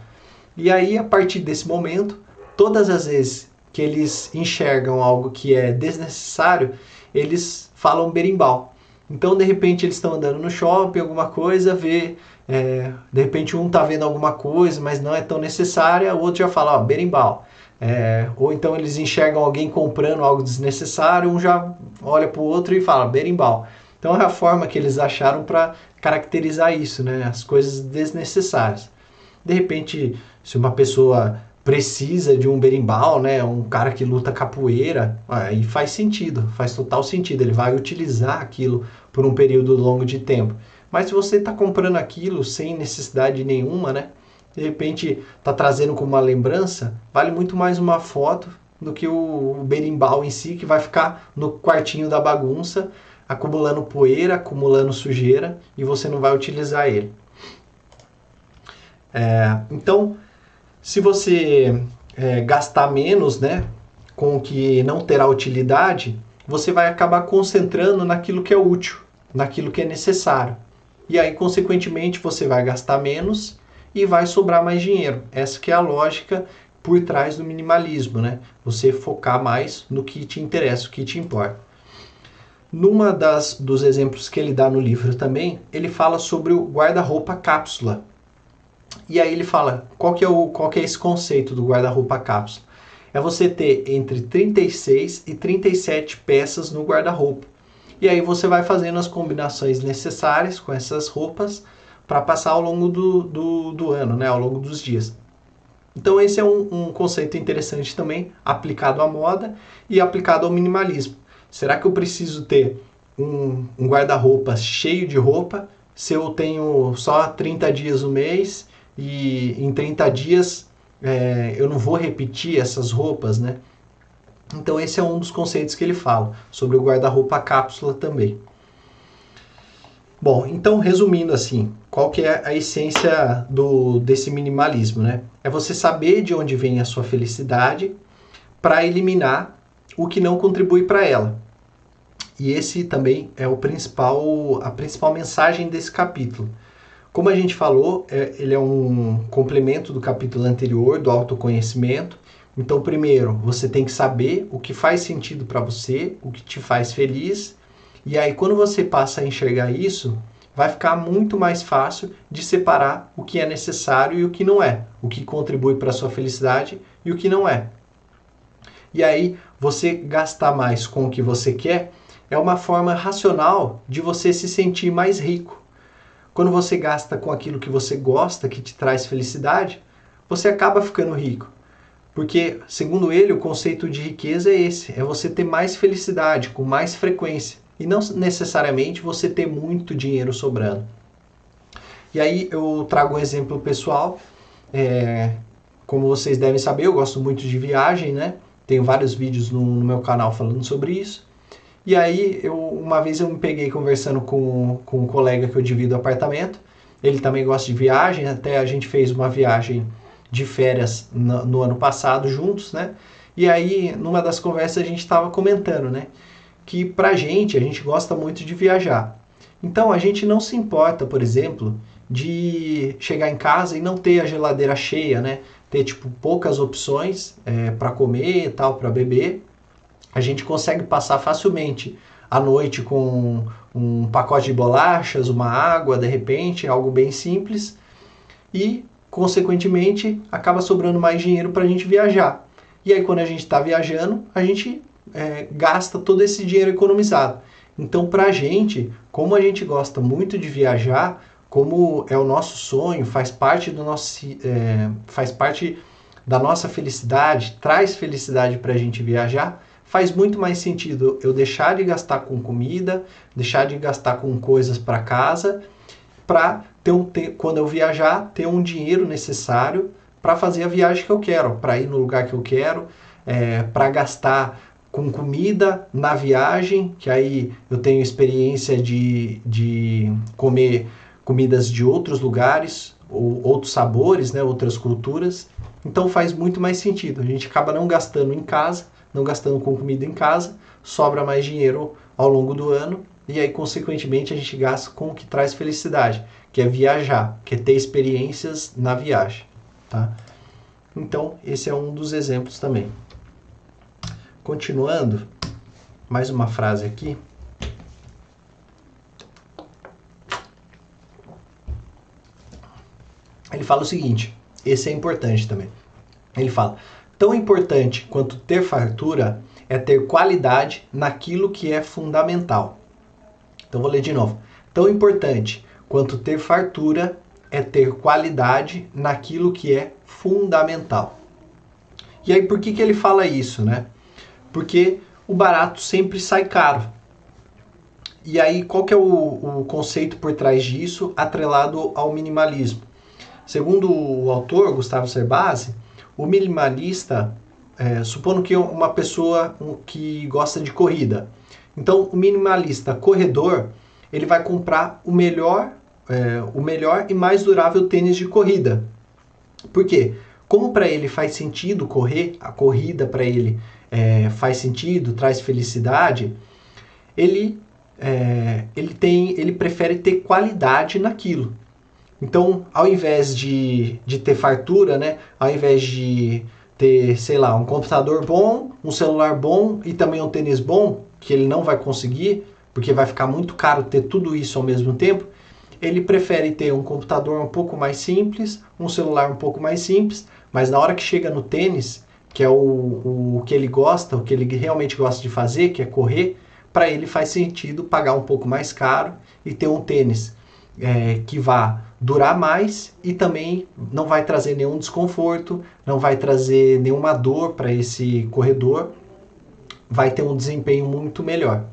E aí, a partir desse momento, todas as vezes que eles enxergam algo que é desnecessário, eles falam berimbau. Então, de repente, eles estão andando no shopping, alguma coisa, vê, é, de repente um está vendo alguma coisa, mas não é tão necessária, o outro já fala, ó, berimbau. É, ou então eles enxergam alguém comprando algo desnecessário, um já olha para o outro e fala berimbau. Então é a forma que eles acharam para caracterizar isso, né? As coisas desnecessárias. De repente, se uma pessoa precisa de um berimbau, né? Um cara que luta capoeira, aí faz sentido, faz total sentido. Ele vai utilizar aquilo por um período longo de tempo. Mas se você está comprando aquilo sem necessidade nenhuma, né? De repente está trazendo como uma lembrança, vale muito mais uma foto do que o berimbau em si, que vai ficar no quartinho da bagunça, acumulando poeira, acumulando sujeira, e você não vai utilizar ele. É, então, se você é, gastar menos, né, com o que não terá utilidade, você vai acabar concentrando naquilo que é útil, naquilo que é necessário. E aí, consequentemente, você vai gastar menos e vai sobrar mais dinheiro. Essa que é a lógica por trás do minimalismo, né? Você focar mais no que te interessa, o que te importa. Numa das dos exemplos que ele dá no livro também, ele fala sobre o guarda-roupa cápsula, e aí ele fala, qual que é, o, qual que é esse conceito do guarda-roupa cápsula? É você ter entre 36 e 37 peças no guarda-roupa. E aí você vai fazendo as combinações necessárias com essas roupas para passar ao longo do, do, do, ano, né? ao longo dos dias. Então esse é um, um conceito interessante também, aplicado à moda e aplicado ao minimalismo. Será que eu preciso ter um, um guarda-roupa cheio de roupa se eu tenho só 30 dias no mês e em 30 dias é, eu não vou repetir essas roupas, né? Então esse é um dos conceitos que ele fala sobre o guarda-roupa cápsula também. Bom, então resumindo assim, qual que é a essência do desse minimalismo, né? É você saber de onde vem a sua felicidade para eliminar o que não contribui para ela. E esse também é o principal a principal mensagem desse capítulo como a gente falou, é, ele é um complemento do capítulo anterior, do autoconhecimento. Então, primeiro, você tem que saber o que faz sentido para você, o que te faz feliz. E aí, quando você passa a enxergar isso, vai ficar muito mais fácil de separar o que é necessário e o que não é, o que contribui para a sua felicidade e o que não é. E aí, você gastar mais com o que você quer é uma forma racional de você se sentir mais rico. Quando você gasta com aquilo que você gosta, que te traz felicidade, você acaba ficando rico. Porque, segundo ele, o conceito de riqueza é esse: é você ter mais felicidade, com mais frequência. E não necessariamente você ter muito dinheiro sobrando. E aí eu trago um exemplo pessoal. É, como vocês devem saber, eu gosto muito de viagem, né? Tenho vários vídeos no, no meu canal falando sobre isso. E aí, eu, uma vez eu me peguei conversando com, com um colega que eu divido apartamento. Ele também gosta de viagem, até a gente fez uma viagem de férias no, no ano passado juntos, né? E aí, numa das conversas, a gente estava comentando, né? Que pra gente, a gente gosta muito de viajar. Então, a gente não se importa, por exemplo, de chegar em casa e não ter a geladeira cheia, né? Ter, tipo, poucas opções é, para comer e tal, para beber. A gente consegue passar facilmente a noite com um pacote de bolachas, uma água, de repente, algo bem simples. E, consequentemente, acaba sobrando mais dinheiro para a gente viajar. E aí, quando a gente está viajando, a gente é, gasta todo esse dinheiro economizado. Então, para a gente, como a gente gosta muito de viajar, como é o nosso sonho, faz parte do nosso, é, faz parte da nossa felicidade, traz felicidade para a gente viajar, faz muito mais sentido eu deixar de gastar com comida, deixar de gastar com coisas para casa, para ter um quando eu viajar ter um dinheiro necessário para fazer a viagem que eu quero, para ir no lugar que eu quero, é, para gastar com comida na viagem, que aí eu tenho experiência de, de comer comidas de outros lugares, ou outros sabores, né, outras culturas. Então faz muito mais sentido. A gente acaba não gastando em casa, não gastando com comida em casa, sobra mais dinheiro ao longo do ano e aí consequentemente a gente gasta com o que traz felicidade, que é viajar, que é ter experiências na viagem, tá? Então, esse é um dos exemplos também. Continuando, mais uma frase aqui. Ele fala o seguinte: esse é importante também. Ele fala: tão importante quanto ter fartura é ter qualidade naquilo que é fundamental. Então vou ler de novo. Tão importante quanto ter fartura é ter qualidade naquilo que é fundamental. E aí por que, que ele fala isso, né? Porque o barato sempre sai caro. E aí qual que é o, o conceito por trás disso atrelado ao minimalismo? Segundo o autor, Gustavo Cerbasi, o minimalista, é, supondo que uma pessoa que gosta de corrida, então o minimalista corredor, ele vai comprar o melhor, é, o melhor e mais durável tênis de corrida. Por quê? Como para ele faz sentido correr, a corrida para ele é, faz sentido, traz felicidade, ele é, ele tem, ele prefere ter qualidade naquilo. Então, ao invés de, de ter fartura, né? Ao invés de ter, sei lá, um computador bom, um celular bom e também um tênis bom, que ele não vai conseguir, porque vai ficar muito caro ter tudo isso ao mesmo tempo, ele prefere ter um computador um pouco mais simples, um celular um pouco mais simples, mas na hora que chega no tênis, que é o, o, que ele gosta, o que ele realmente gosta de fazer, que é correr, para ele faz sentido pagar um pouco mais caro e ter um tênis é, que vá durar mais e também não vai trazer nenhum desconforto, não vai trazer nenhuma dor para esse corredor, vai ter um desempenho muito melhor.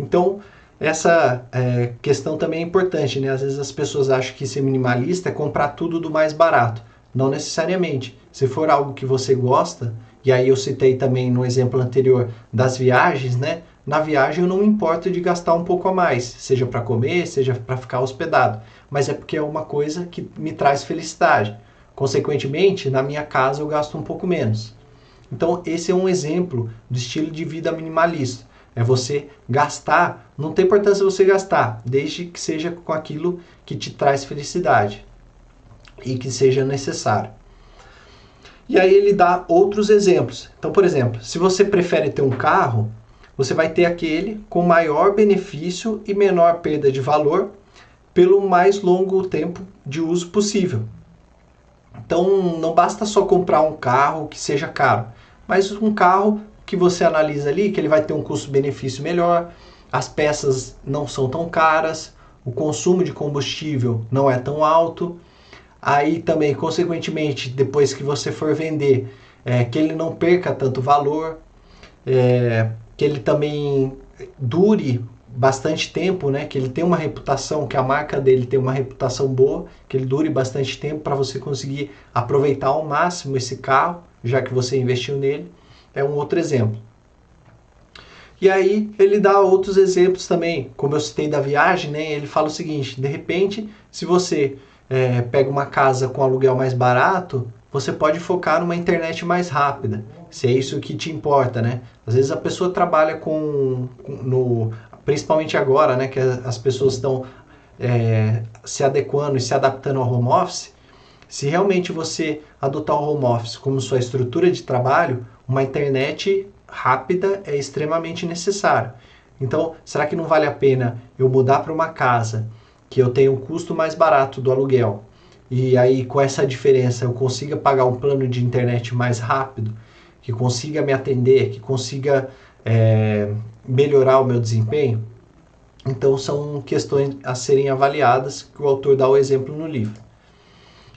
Então, essa é, questão também é importante, né? Às vezes as pessoas acham que ser minimalista é comprar tudo do mais barato. Não necessariamente. Se for algo que você gosta, e aí eu citei também no exemplo anterior das viagens, né? Na viagem eu não me importo de gastar um pouco a mais, seja para comer, seja para ficar hospedado mas é porque é uma coisa que me traz felicidade. Consequentemente, na minha casa eu gasto um pouco menos. Então, esse é um exemplo do estilo de vida minimalista. É você gastar, não tem importância você gastar, desde que seja com aquilo que te traz felicidade e que seja necessário. E aí ele dá outros exemplos. Então, por exemplo, se você prefere ter um carro, você vai ter aquele com maior benefício e menor perda de valor pelo mais longo tempo de uso possível. Então não basta só comprar um carro que seja caro, mas um carro que você analisa ali que ele vai ter um custo-benefício melhor, as peças não são tão caras, o consumo de combustível não é tão alto. Aí também, consequentemente, depois que você for vender, é, que ele não perca tanto valor, é, que ele também dure bastante tempo, né? Que ele tem uma reputação, que a marca dele tem uma reputação boa, que ele dure bastante tempo para você conseguir aproveitar ao máximo esse carro, já que você investiu nele. É um outro exemplo. E aí ele dá outros exemplos também, como eu citei da viagem, né? Ele fala o seguinte: de repente, se você é, pega uma casa com aluguel mais barato, você pode focar numa internet mais rápida. Se é isso que te importa, né? Às vezes a pessoa trabalha com, com no, principalmente agora, né, que as pessoas estão é, se adequando e se adaptando ao home office. Se realmente você adotar o home office como sua estrutura de trabalho, uma internet rápida é extremamente necessário. Então, será que não vale a pena eu mudar para uma casa que eu tenho um custo mais barato do aluguel e aí com essa diferença eu consiga pagar um plano de internet mais rápido, que consiga me atender, que consiga é, melhorar o meu desempenho? Então são questões a serem avaliadas que o autor dá o exemplo no livro.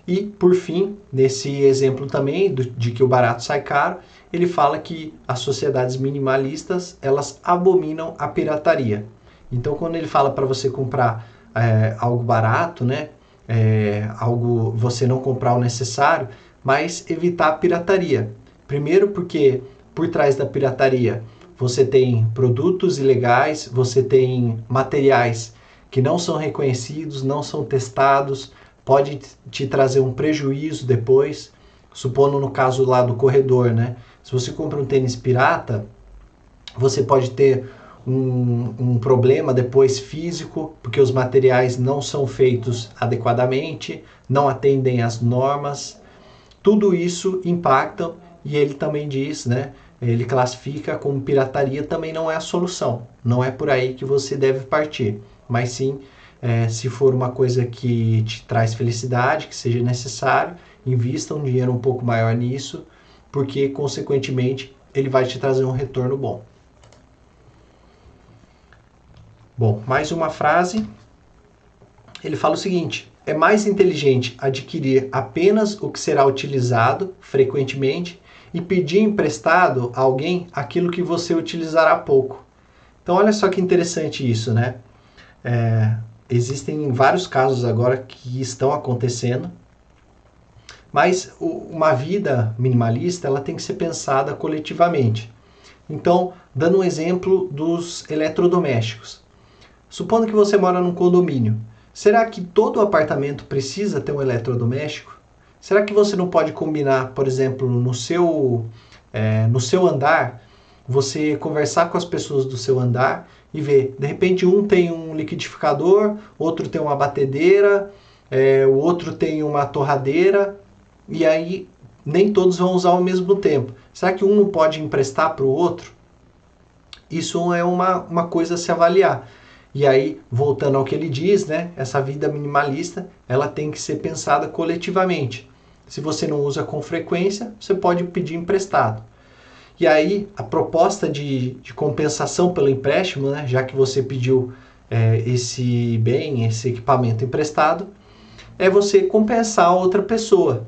E por fim, nesse exemplo também do, de que o barato sai caro, ele fala que as sociedades minimalistas elas abominam a pirataria. Então, quando ele fala para você comprar é, algo barato, né, é, algo você não comprar o necessário, mas evitar a pirataria. Primeiro, porque por trás da pirataria você tem produtos ilegais, você tem materiais que não são reconhecidos, não são testados, pode te trazer um prejuízo depois. Supondo no caso lá do corredor, né? Se você compra um tênis pirata, você pode ter um, um, problema depois físico, porque os materiais não são feitos adequadamente, não atendem às normas. Tudo isso impacta e ele também diz, né? Ele classifica como pirataria também não é a solução. Não é por aí que você deve partir, mas sim é, se for uma coisa que te traz felicidade, que seja necessário, invista um dinheiro um pouco maior nisso porque consequentemente ele vai te trazer um retorno bom. Bom, mais uma frase. Ele fala o seguinte: é mais inteligente adquirir apenas o que será utilizado frequentemente e pedir emprestado a alguém aquilo que você utilizará pouco. Então, olha só que interessante isso, né? É, existem vários casos agora que estão acontecendo mas uma vida minimalista ela tem que ser pensada coletivamente. Então, dando um exemplo dos eletrodomésticos. Supondo que você mora num condomínio, será que todo apartamento precisa ter um eletrodoméstico? Será que você não pode combinar, por exemplo, no seu, é, no seu andar, você conversar com as pessoas do seu andar e ver, de repente um tem um liquidificador, outro tem uma batedeira, é, o outro tem uma torradeira, e aí nem todos vão usar ao mesmo tempo. Será que um não pode emprestar para o outro? Isso é uma, uma coisa a se avaliar. E aí, voltando ao que ele diz, né, essa vida minimalista, ela tem que ser pensada coletivamente. Se você não usa com frequência, você pode pedir emprestado. E aí, a proposta de, de compensação pelo empréstimo, né, já que você pediu é, esse bem, esse equipamento emprestado, é você compensar a outra pessoa.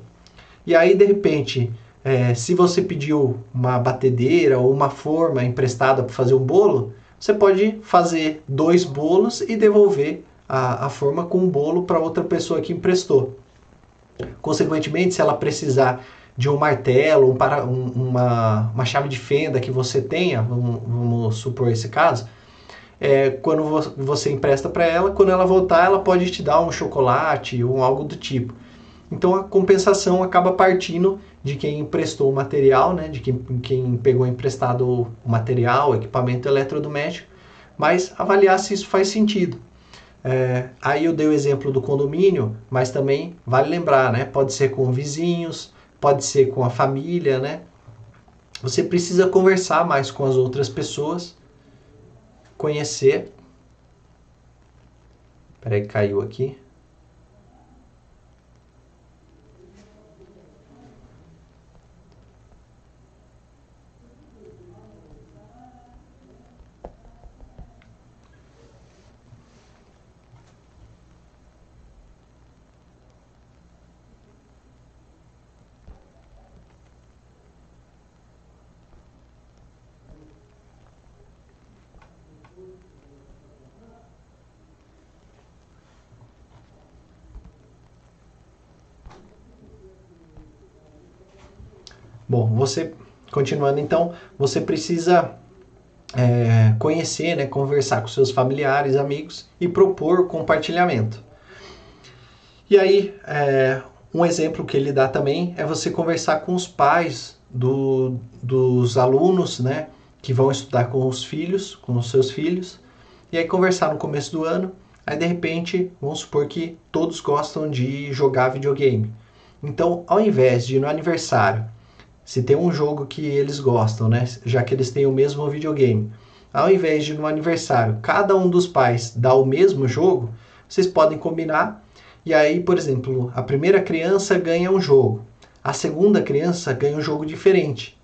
E aí, de repente, é, se você pediu uma batedeira ou uma forma emprestada para fazer um bolo, você pode fazer dois bolos e devolver a, a forma com um bolo para outra pessoa que emprestou. Consequentemente, se ela precisar de um martelo, um para, um, uma, uma chave de fenda que você tenha, vamos, vamos supor esse caso, é, quando você empresta para ela, quando ela voltar, ela pode te dar um chocolate ou algo do tipo. Então a compensação acaba partindo de quem emprestou o material, né, de quem, quem pegou emprestado o material, o equipamento eletrodoméstico, mas avaliar se isso faz sentido. É, aí eu dei o exemplo do condomínio, mas também vale lembrar, né? Pode ser com vizinhos, pode ser com a família, né? Você precisa conversar mais com as outras pessoas, conhecer. Peraí, caiu aqui. Bom, você, continuando então, você precisa é, conhecer, né, conversar com seus familiares, amigos e propor compartilhamento. E aí, é, um exemplo que ele dá também é você conversar com os pais do, dos alunos, né, que vão estudar com os filhos, com os seus filhos, e aí conversar no começo do ano, aí de repente, vamos supor que todos gostam de jogar videogame. Então, ao invés de no aniversário, se tem um jogo que eles gostam, né, já que eles têm o mesmo videogame, ao invés de no aniversário cada um dos pais dar o mesmo jogo, vocês podem combinar e aí, por exemplo, a primeira criança ganha um jogo, a segunda criança ganha um jogo diferente.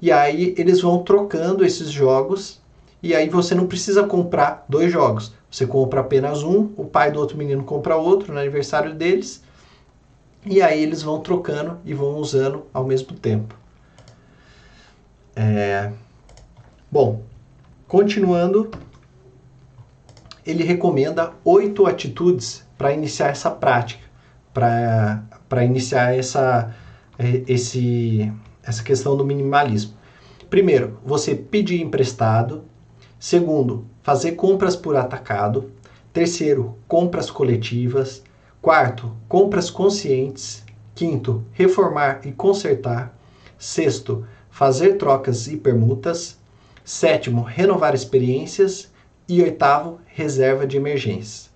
E aí eles vão trocando esses jogos e aí você não precisa comprar dois jogos. Você compra apenas um, o pai do outro menino compra outro no aniversário deles. E aí eles vão trocando e vão usando ao mesmo tempo. É... Bom, continuando, ele recomenda oito atitudes para iniciar essa prática, para iniciar essa, é, esse, essa questão do minimalismo. Primeiro, você pedir emprestado. Segundo, fazer compras por atacado. Terceiro, compras coletivas. Quarto, compras conscientes. Quinto, reformar e consertar. Sexto, fazer trocas e permutas. Sétimo, renovar experiências. E oitavo, reserva de emergência.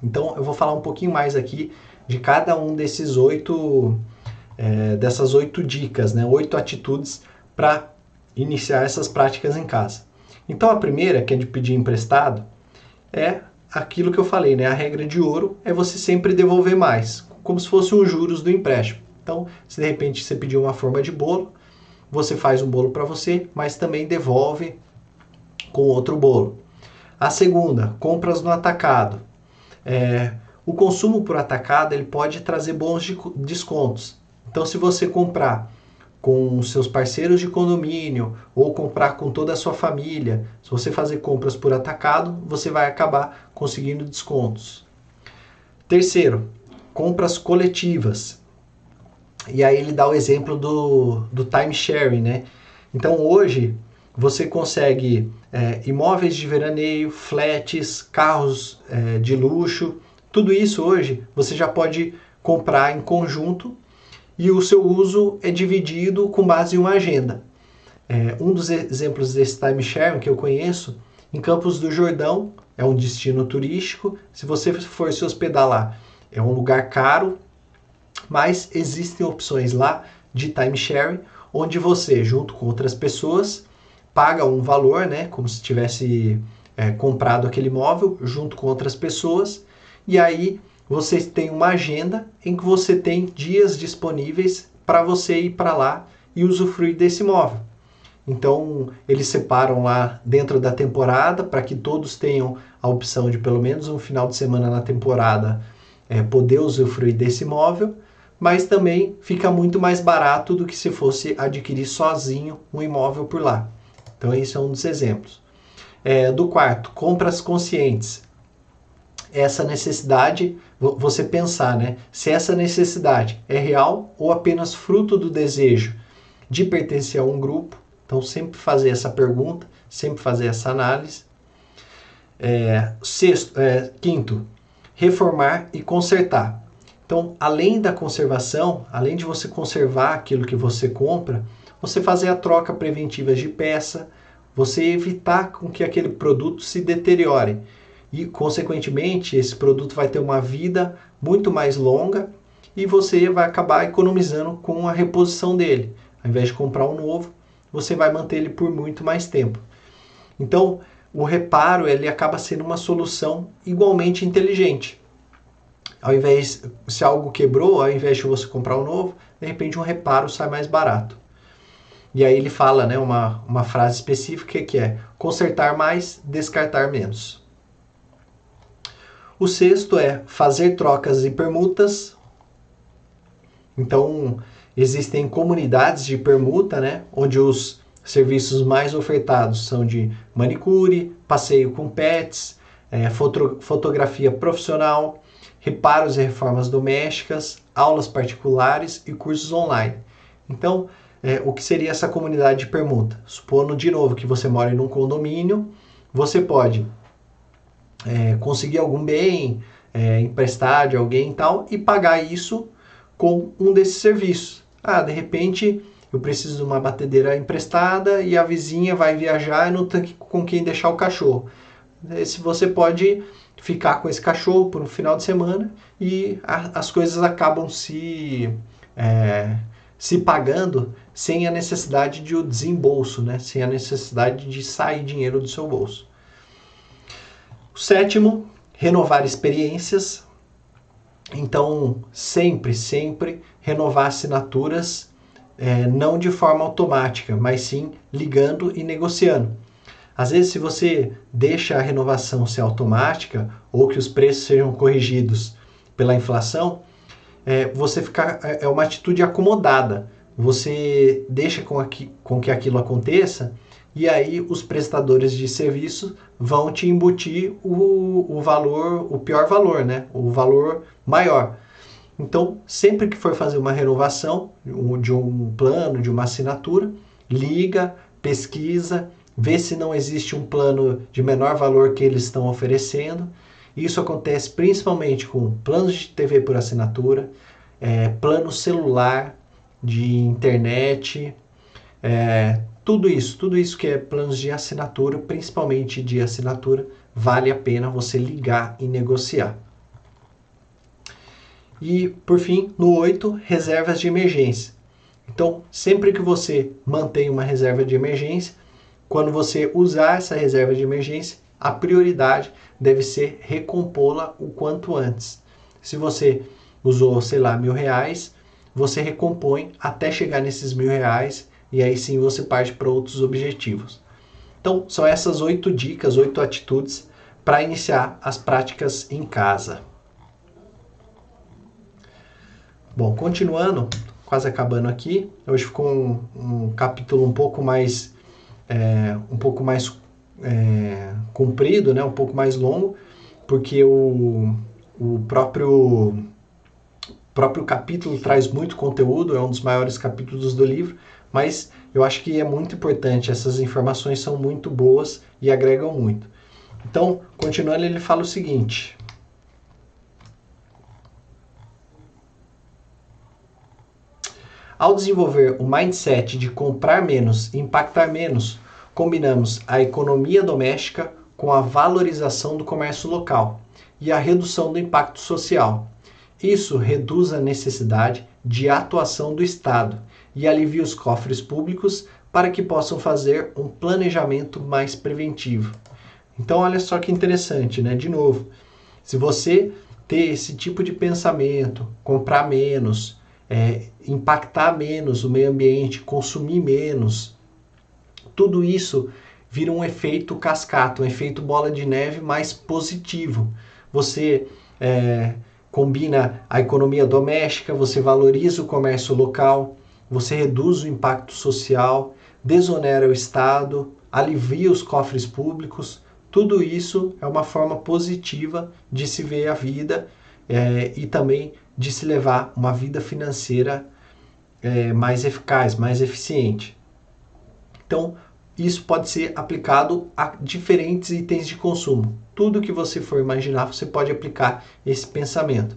Então eu vou falar um pouquinho mais aqui de cada um desses oito, é, dessas oito dicas, né? oito atitudes para iniciar essas práticas em casa. Então a primeira, que é de pedir emprestado, é aquilo que eu falei, né? A regra de ouro é você sempre devolver mais, como se fosse um juros do empréstimo. Então, se de repente você pedir uma forma de bolo, você faz um bolo para você, mas também devolve com outro bolo. A segunda, compras no atacado. É, o consumo por atacado ele pode trazer bons descontos. Então, se você comprar com seus parceiros de condomínio ou comprar com toda a sua família, se você fazer compras por atacado, você vai acabar conseguindo descontos. Terceiro, compras coletivas. E aí ele dá o exemplo do, do time sharing, né? Então hoje você consegue é, imóveis de veraneio, flats, carros é, de luxo, tudo isso hoje você já pode comprar em conjunto e o seu uso é dividido com base em uma agenda. É, um dos exemplos desse time sharing que eu conheço, em Campos do Jordão, é um destino turístico. Se você for se hospedar lá, é um lugar caro, mas existem opções lá de time sharing, onde você, junto com outras pessoas, paga um valor, né, como se tivesse é, comprado aquele imóvel junto com outras pessoas, e aí você tem uma agenda em que você tem dias disponíveis para você ir para lá e usufruir desse imóvel. Então, eles separam lá dentro da temporada para que todos tenham a opção de pelo menos um final de semana na temporada é, poder usufruir desse imóvel, mas também fica muito mais barato do que se fosse adquirir sozinho um imóvel por lá. Então, esse é um dos exemplos. É, do quarto, compras conscientes. Essa necessidade, você pensar, né? Se essa necessidade é real ou apenas fruto do desejo de pertencer a um grupo. Então, sempre fazer essa pergunta, sempre fazer essa análise. É, sexto, é, quinto, reformar e consertar. Então, além da conservação, além de você conservar aquilo que você compra, você fazer a troca preventiva de peça, você evitar com que aquele produto se deteriore e, consequentemente, esse produto vai ter uma vida muito mais longa e você vai acabar economizando com a reposição dele. Ao invés de comprar um novo, você vai manter ele por muito mais tempo. Então, o reparo ele acaba sendo uma solução igualmente inteligente. Ao invés, se algo quebrou, ao invés de você comprar um novo, de repente um reparo sai mais barato. E aí ele fala né, uma, uma frase específica que é consertar mais, descartar menos. O sexto é fazer trocas e permutas. Então, existem comunidades de permuta, né, onde os serviços mais ofertados são de manicure, passeio com pets, é, foto, fotografia profissional, reparos e reformas domésticas, aulas particulares e cursos online. Então, é, o que seria essa comunidade de permuta. Supondo de novo que você mora em um condomínio, você pode é, conseguir algum bem, é, emprestar de alguém e tal, e pagar isso com um desses serviços. Ah, de repente eu preciso de uma batedeira emprestada e a vizinha vai viajar e não tem com quem deixar o cachorro. Esse você pode ficar com esse cachorro por um final de semana e a, as coisas acabam se é, se pagando sem a necessidade de o desembolso, né? sem a necessidade de sair dinheiro do seu bolso. O sétimo, renovar experiências. Então, sempre, sempre renovar assinaturas é, não de forma automática, mas sim ligando e negociando. Às vezes, se você deixa a renovação ser automática ou que os preços sejam corrigidos pela inflação, é, você fica é, é uma atitude acomodada. Você deixa com, aqui, com que aquilo aconteça e aí os prestadores de serviço vão te embutir o, o valor, o pior valor, né? O valor maior. Então, sempre que for fazer uma renovação de um plano, de uma assinatura, liga, pesquisa, vê se não existe um plano de menor valor que eles estão oferecendo. Isso acontece principalmente com planos de TV por assinatura, é, plano celular, de internet, é, tudo isso, tudo isso que é planos de assinatura, principalmente de assinatura, vale a pena você ligar e negociar. E, por fim, no 8, reservas de emergência. Então, sempre que você mantém uma reserva de emergência, quando você usar essa reserva de emergência, a prioridade deve ser recompô-la o quanto antes. Se você usou, sei lá, mil reais, você recompõe até chegar nesses mil reais e aí sim você parte para outros objetivos. Então, são essas oito dicas, oito atitudes para iniciar as práticas em casa. Bom, continuando, quase acabando aqui. Hoje ficou um, um capítulo um pouco mais é, um pouco mais é, comprido, né? Um pouco mais longo, porque o, o próprio próprio capítulo traz muito conteúdo, é um dos maiores capítulos do livro, mas eu acho que é muito importante. Essas informações são muito boas e agregam muito. Então, continuando, ele fala o seguinte: Ao desenvolver o mindset de comprar menos e impactar menos, combinamos a economia doméstica com a valorização do comércio local e a redução do impacto social. Isso reduz a necessidade de atuação do Estado e alivia os cofres públicos para que possam fazer um planejamento mais preventivo. Então, olha só que interessante, né? De novo, se você ter esse tipo de pensamento, comprar menos, é, impactar menos o meio ambiente, consumir menos, tudo isso vira um efeito cascata, um efeito bola de neve mais positivo. Você é, combina a economia doméstica, você valoriza o comércio local, você reduz o impacto social, desonera o Estado, alivia os cofres públicos. Tudo isso é uma forma positiva de se ver a vida é, e também de se levar uma vida financeira é, mais eficaz, mais eficiente. Então, isso pode ser aplicado a diferentes itens de consumo. Tudo que você for imaginar, você pode aplicar esse pensamento.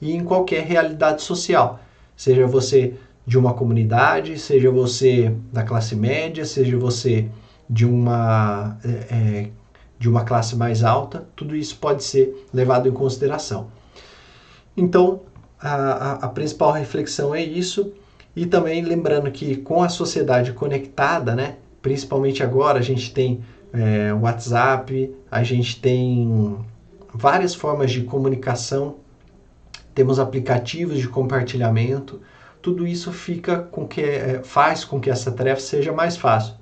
E em qualquer realidade social, seja você de uma comunidade, seja você da classe média, seja você de uma, é, é de uma classe mais alta, tudo isso pode ser levado em consideração. Então, a, a, principal reflexão é isso. E também lembrando que com a sociedade conectada, né, principalmente agora, a gente tem é, WhatsApp, a gente tem várias formas de comunicação, temos aplicativos de compartilhamento, tudo isso fica com que é, faz com que essa tarefa seja mais fácil.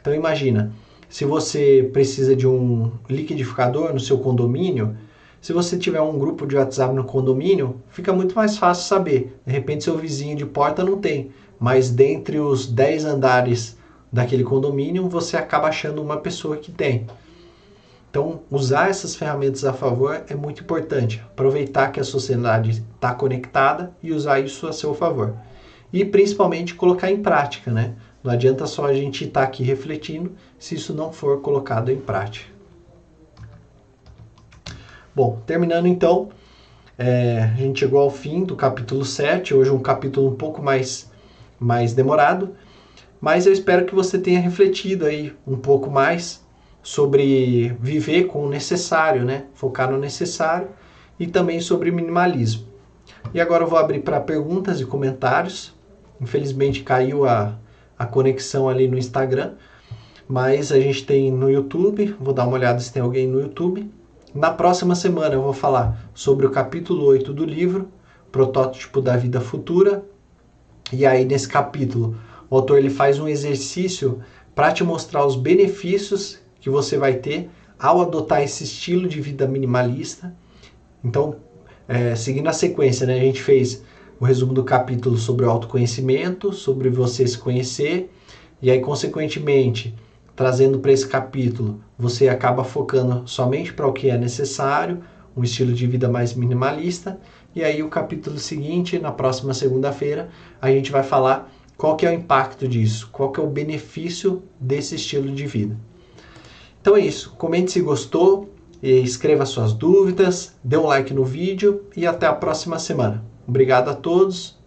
Então imagina, se você precisa de um liquidificador no seu condomínio, se você tiver um grupo de WhatsApp no condomínio, fica muito mais fácil saber. De repente, seu vizinho de porta não tem, mas dentre os 10 andares daquele condomínio, você acaba achando uma pessoa que tem. Então, usar essas ferramentas a favor é muito importante. Aproveitar que a sociedade está conectada e usar isso a seu favor. E principalmente colocar em prática, né? Não adianta só a gente estar tá aqui refletindo se isso não for colocado em prática. Bom, terminando então, é, a gente chegou ao fim do capítulo 7, hoje um capítulo um pouco mais, mais demorado. mas eu espero que você tenha refletido aí um pouco mais sobre viver com o necessário, né? Focar no necessário e também sobre minimalismo. E agora eu vou abrir para perguntas e comentários. Infelizmente caiu a, a conexão ali no Instagram, mas a gente tem no YouTube. Vou dar uma olhada se tem alguém no YouTube. Na próxima semana eu vou falar sobre o capítulo 8 do livro, Protótipo da Vida Futura. E aí nesse capítulo, o autor ele faz um exercício para te mostrar os benefícios que você vai ter ao adotar esse estilo de vida minimalista. Então, é, seguindo a sequência, né, a gente fez o resumo do capítulo sobre o autoconhecimento, sobre você se conhecer, e aí, consequentemente, trazendo para esse capítulo, você acaba focando somente para o que é necessário, um estilo de vida mais minimalista. E aí, o capítulo seguinte, na próxima segunda-feira, a gente vai falar qual que é o impacto disso, qual que é o benefício desse estilo de vida. Então é isso. Comente se gostou, escreva suas dúvidas, dê um like no vídeo e até a próxima semana. Obrigado a todos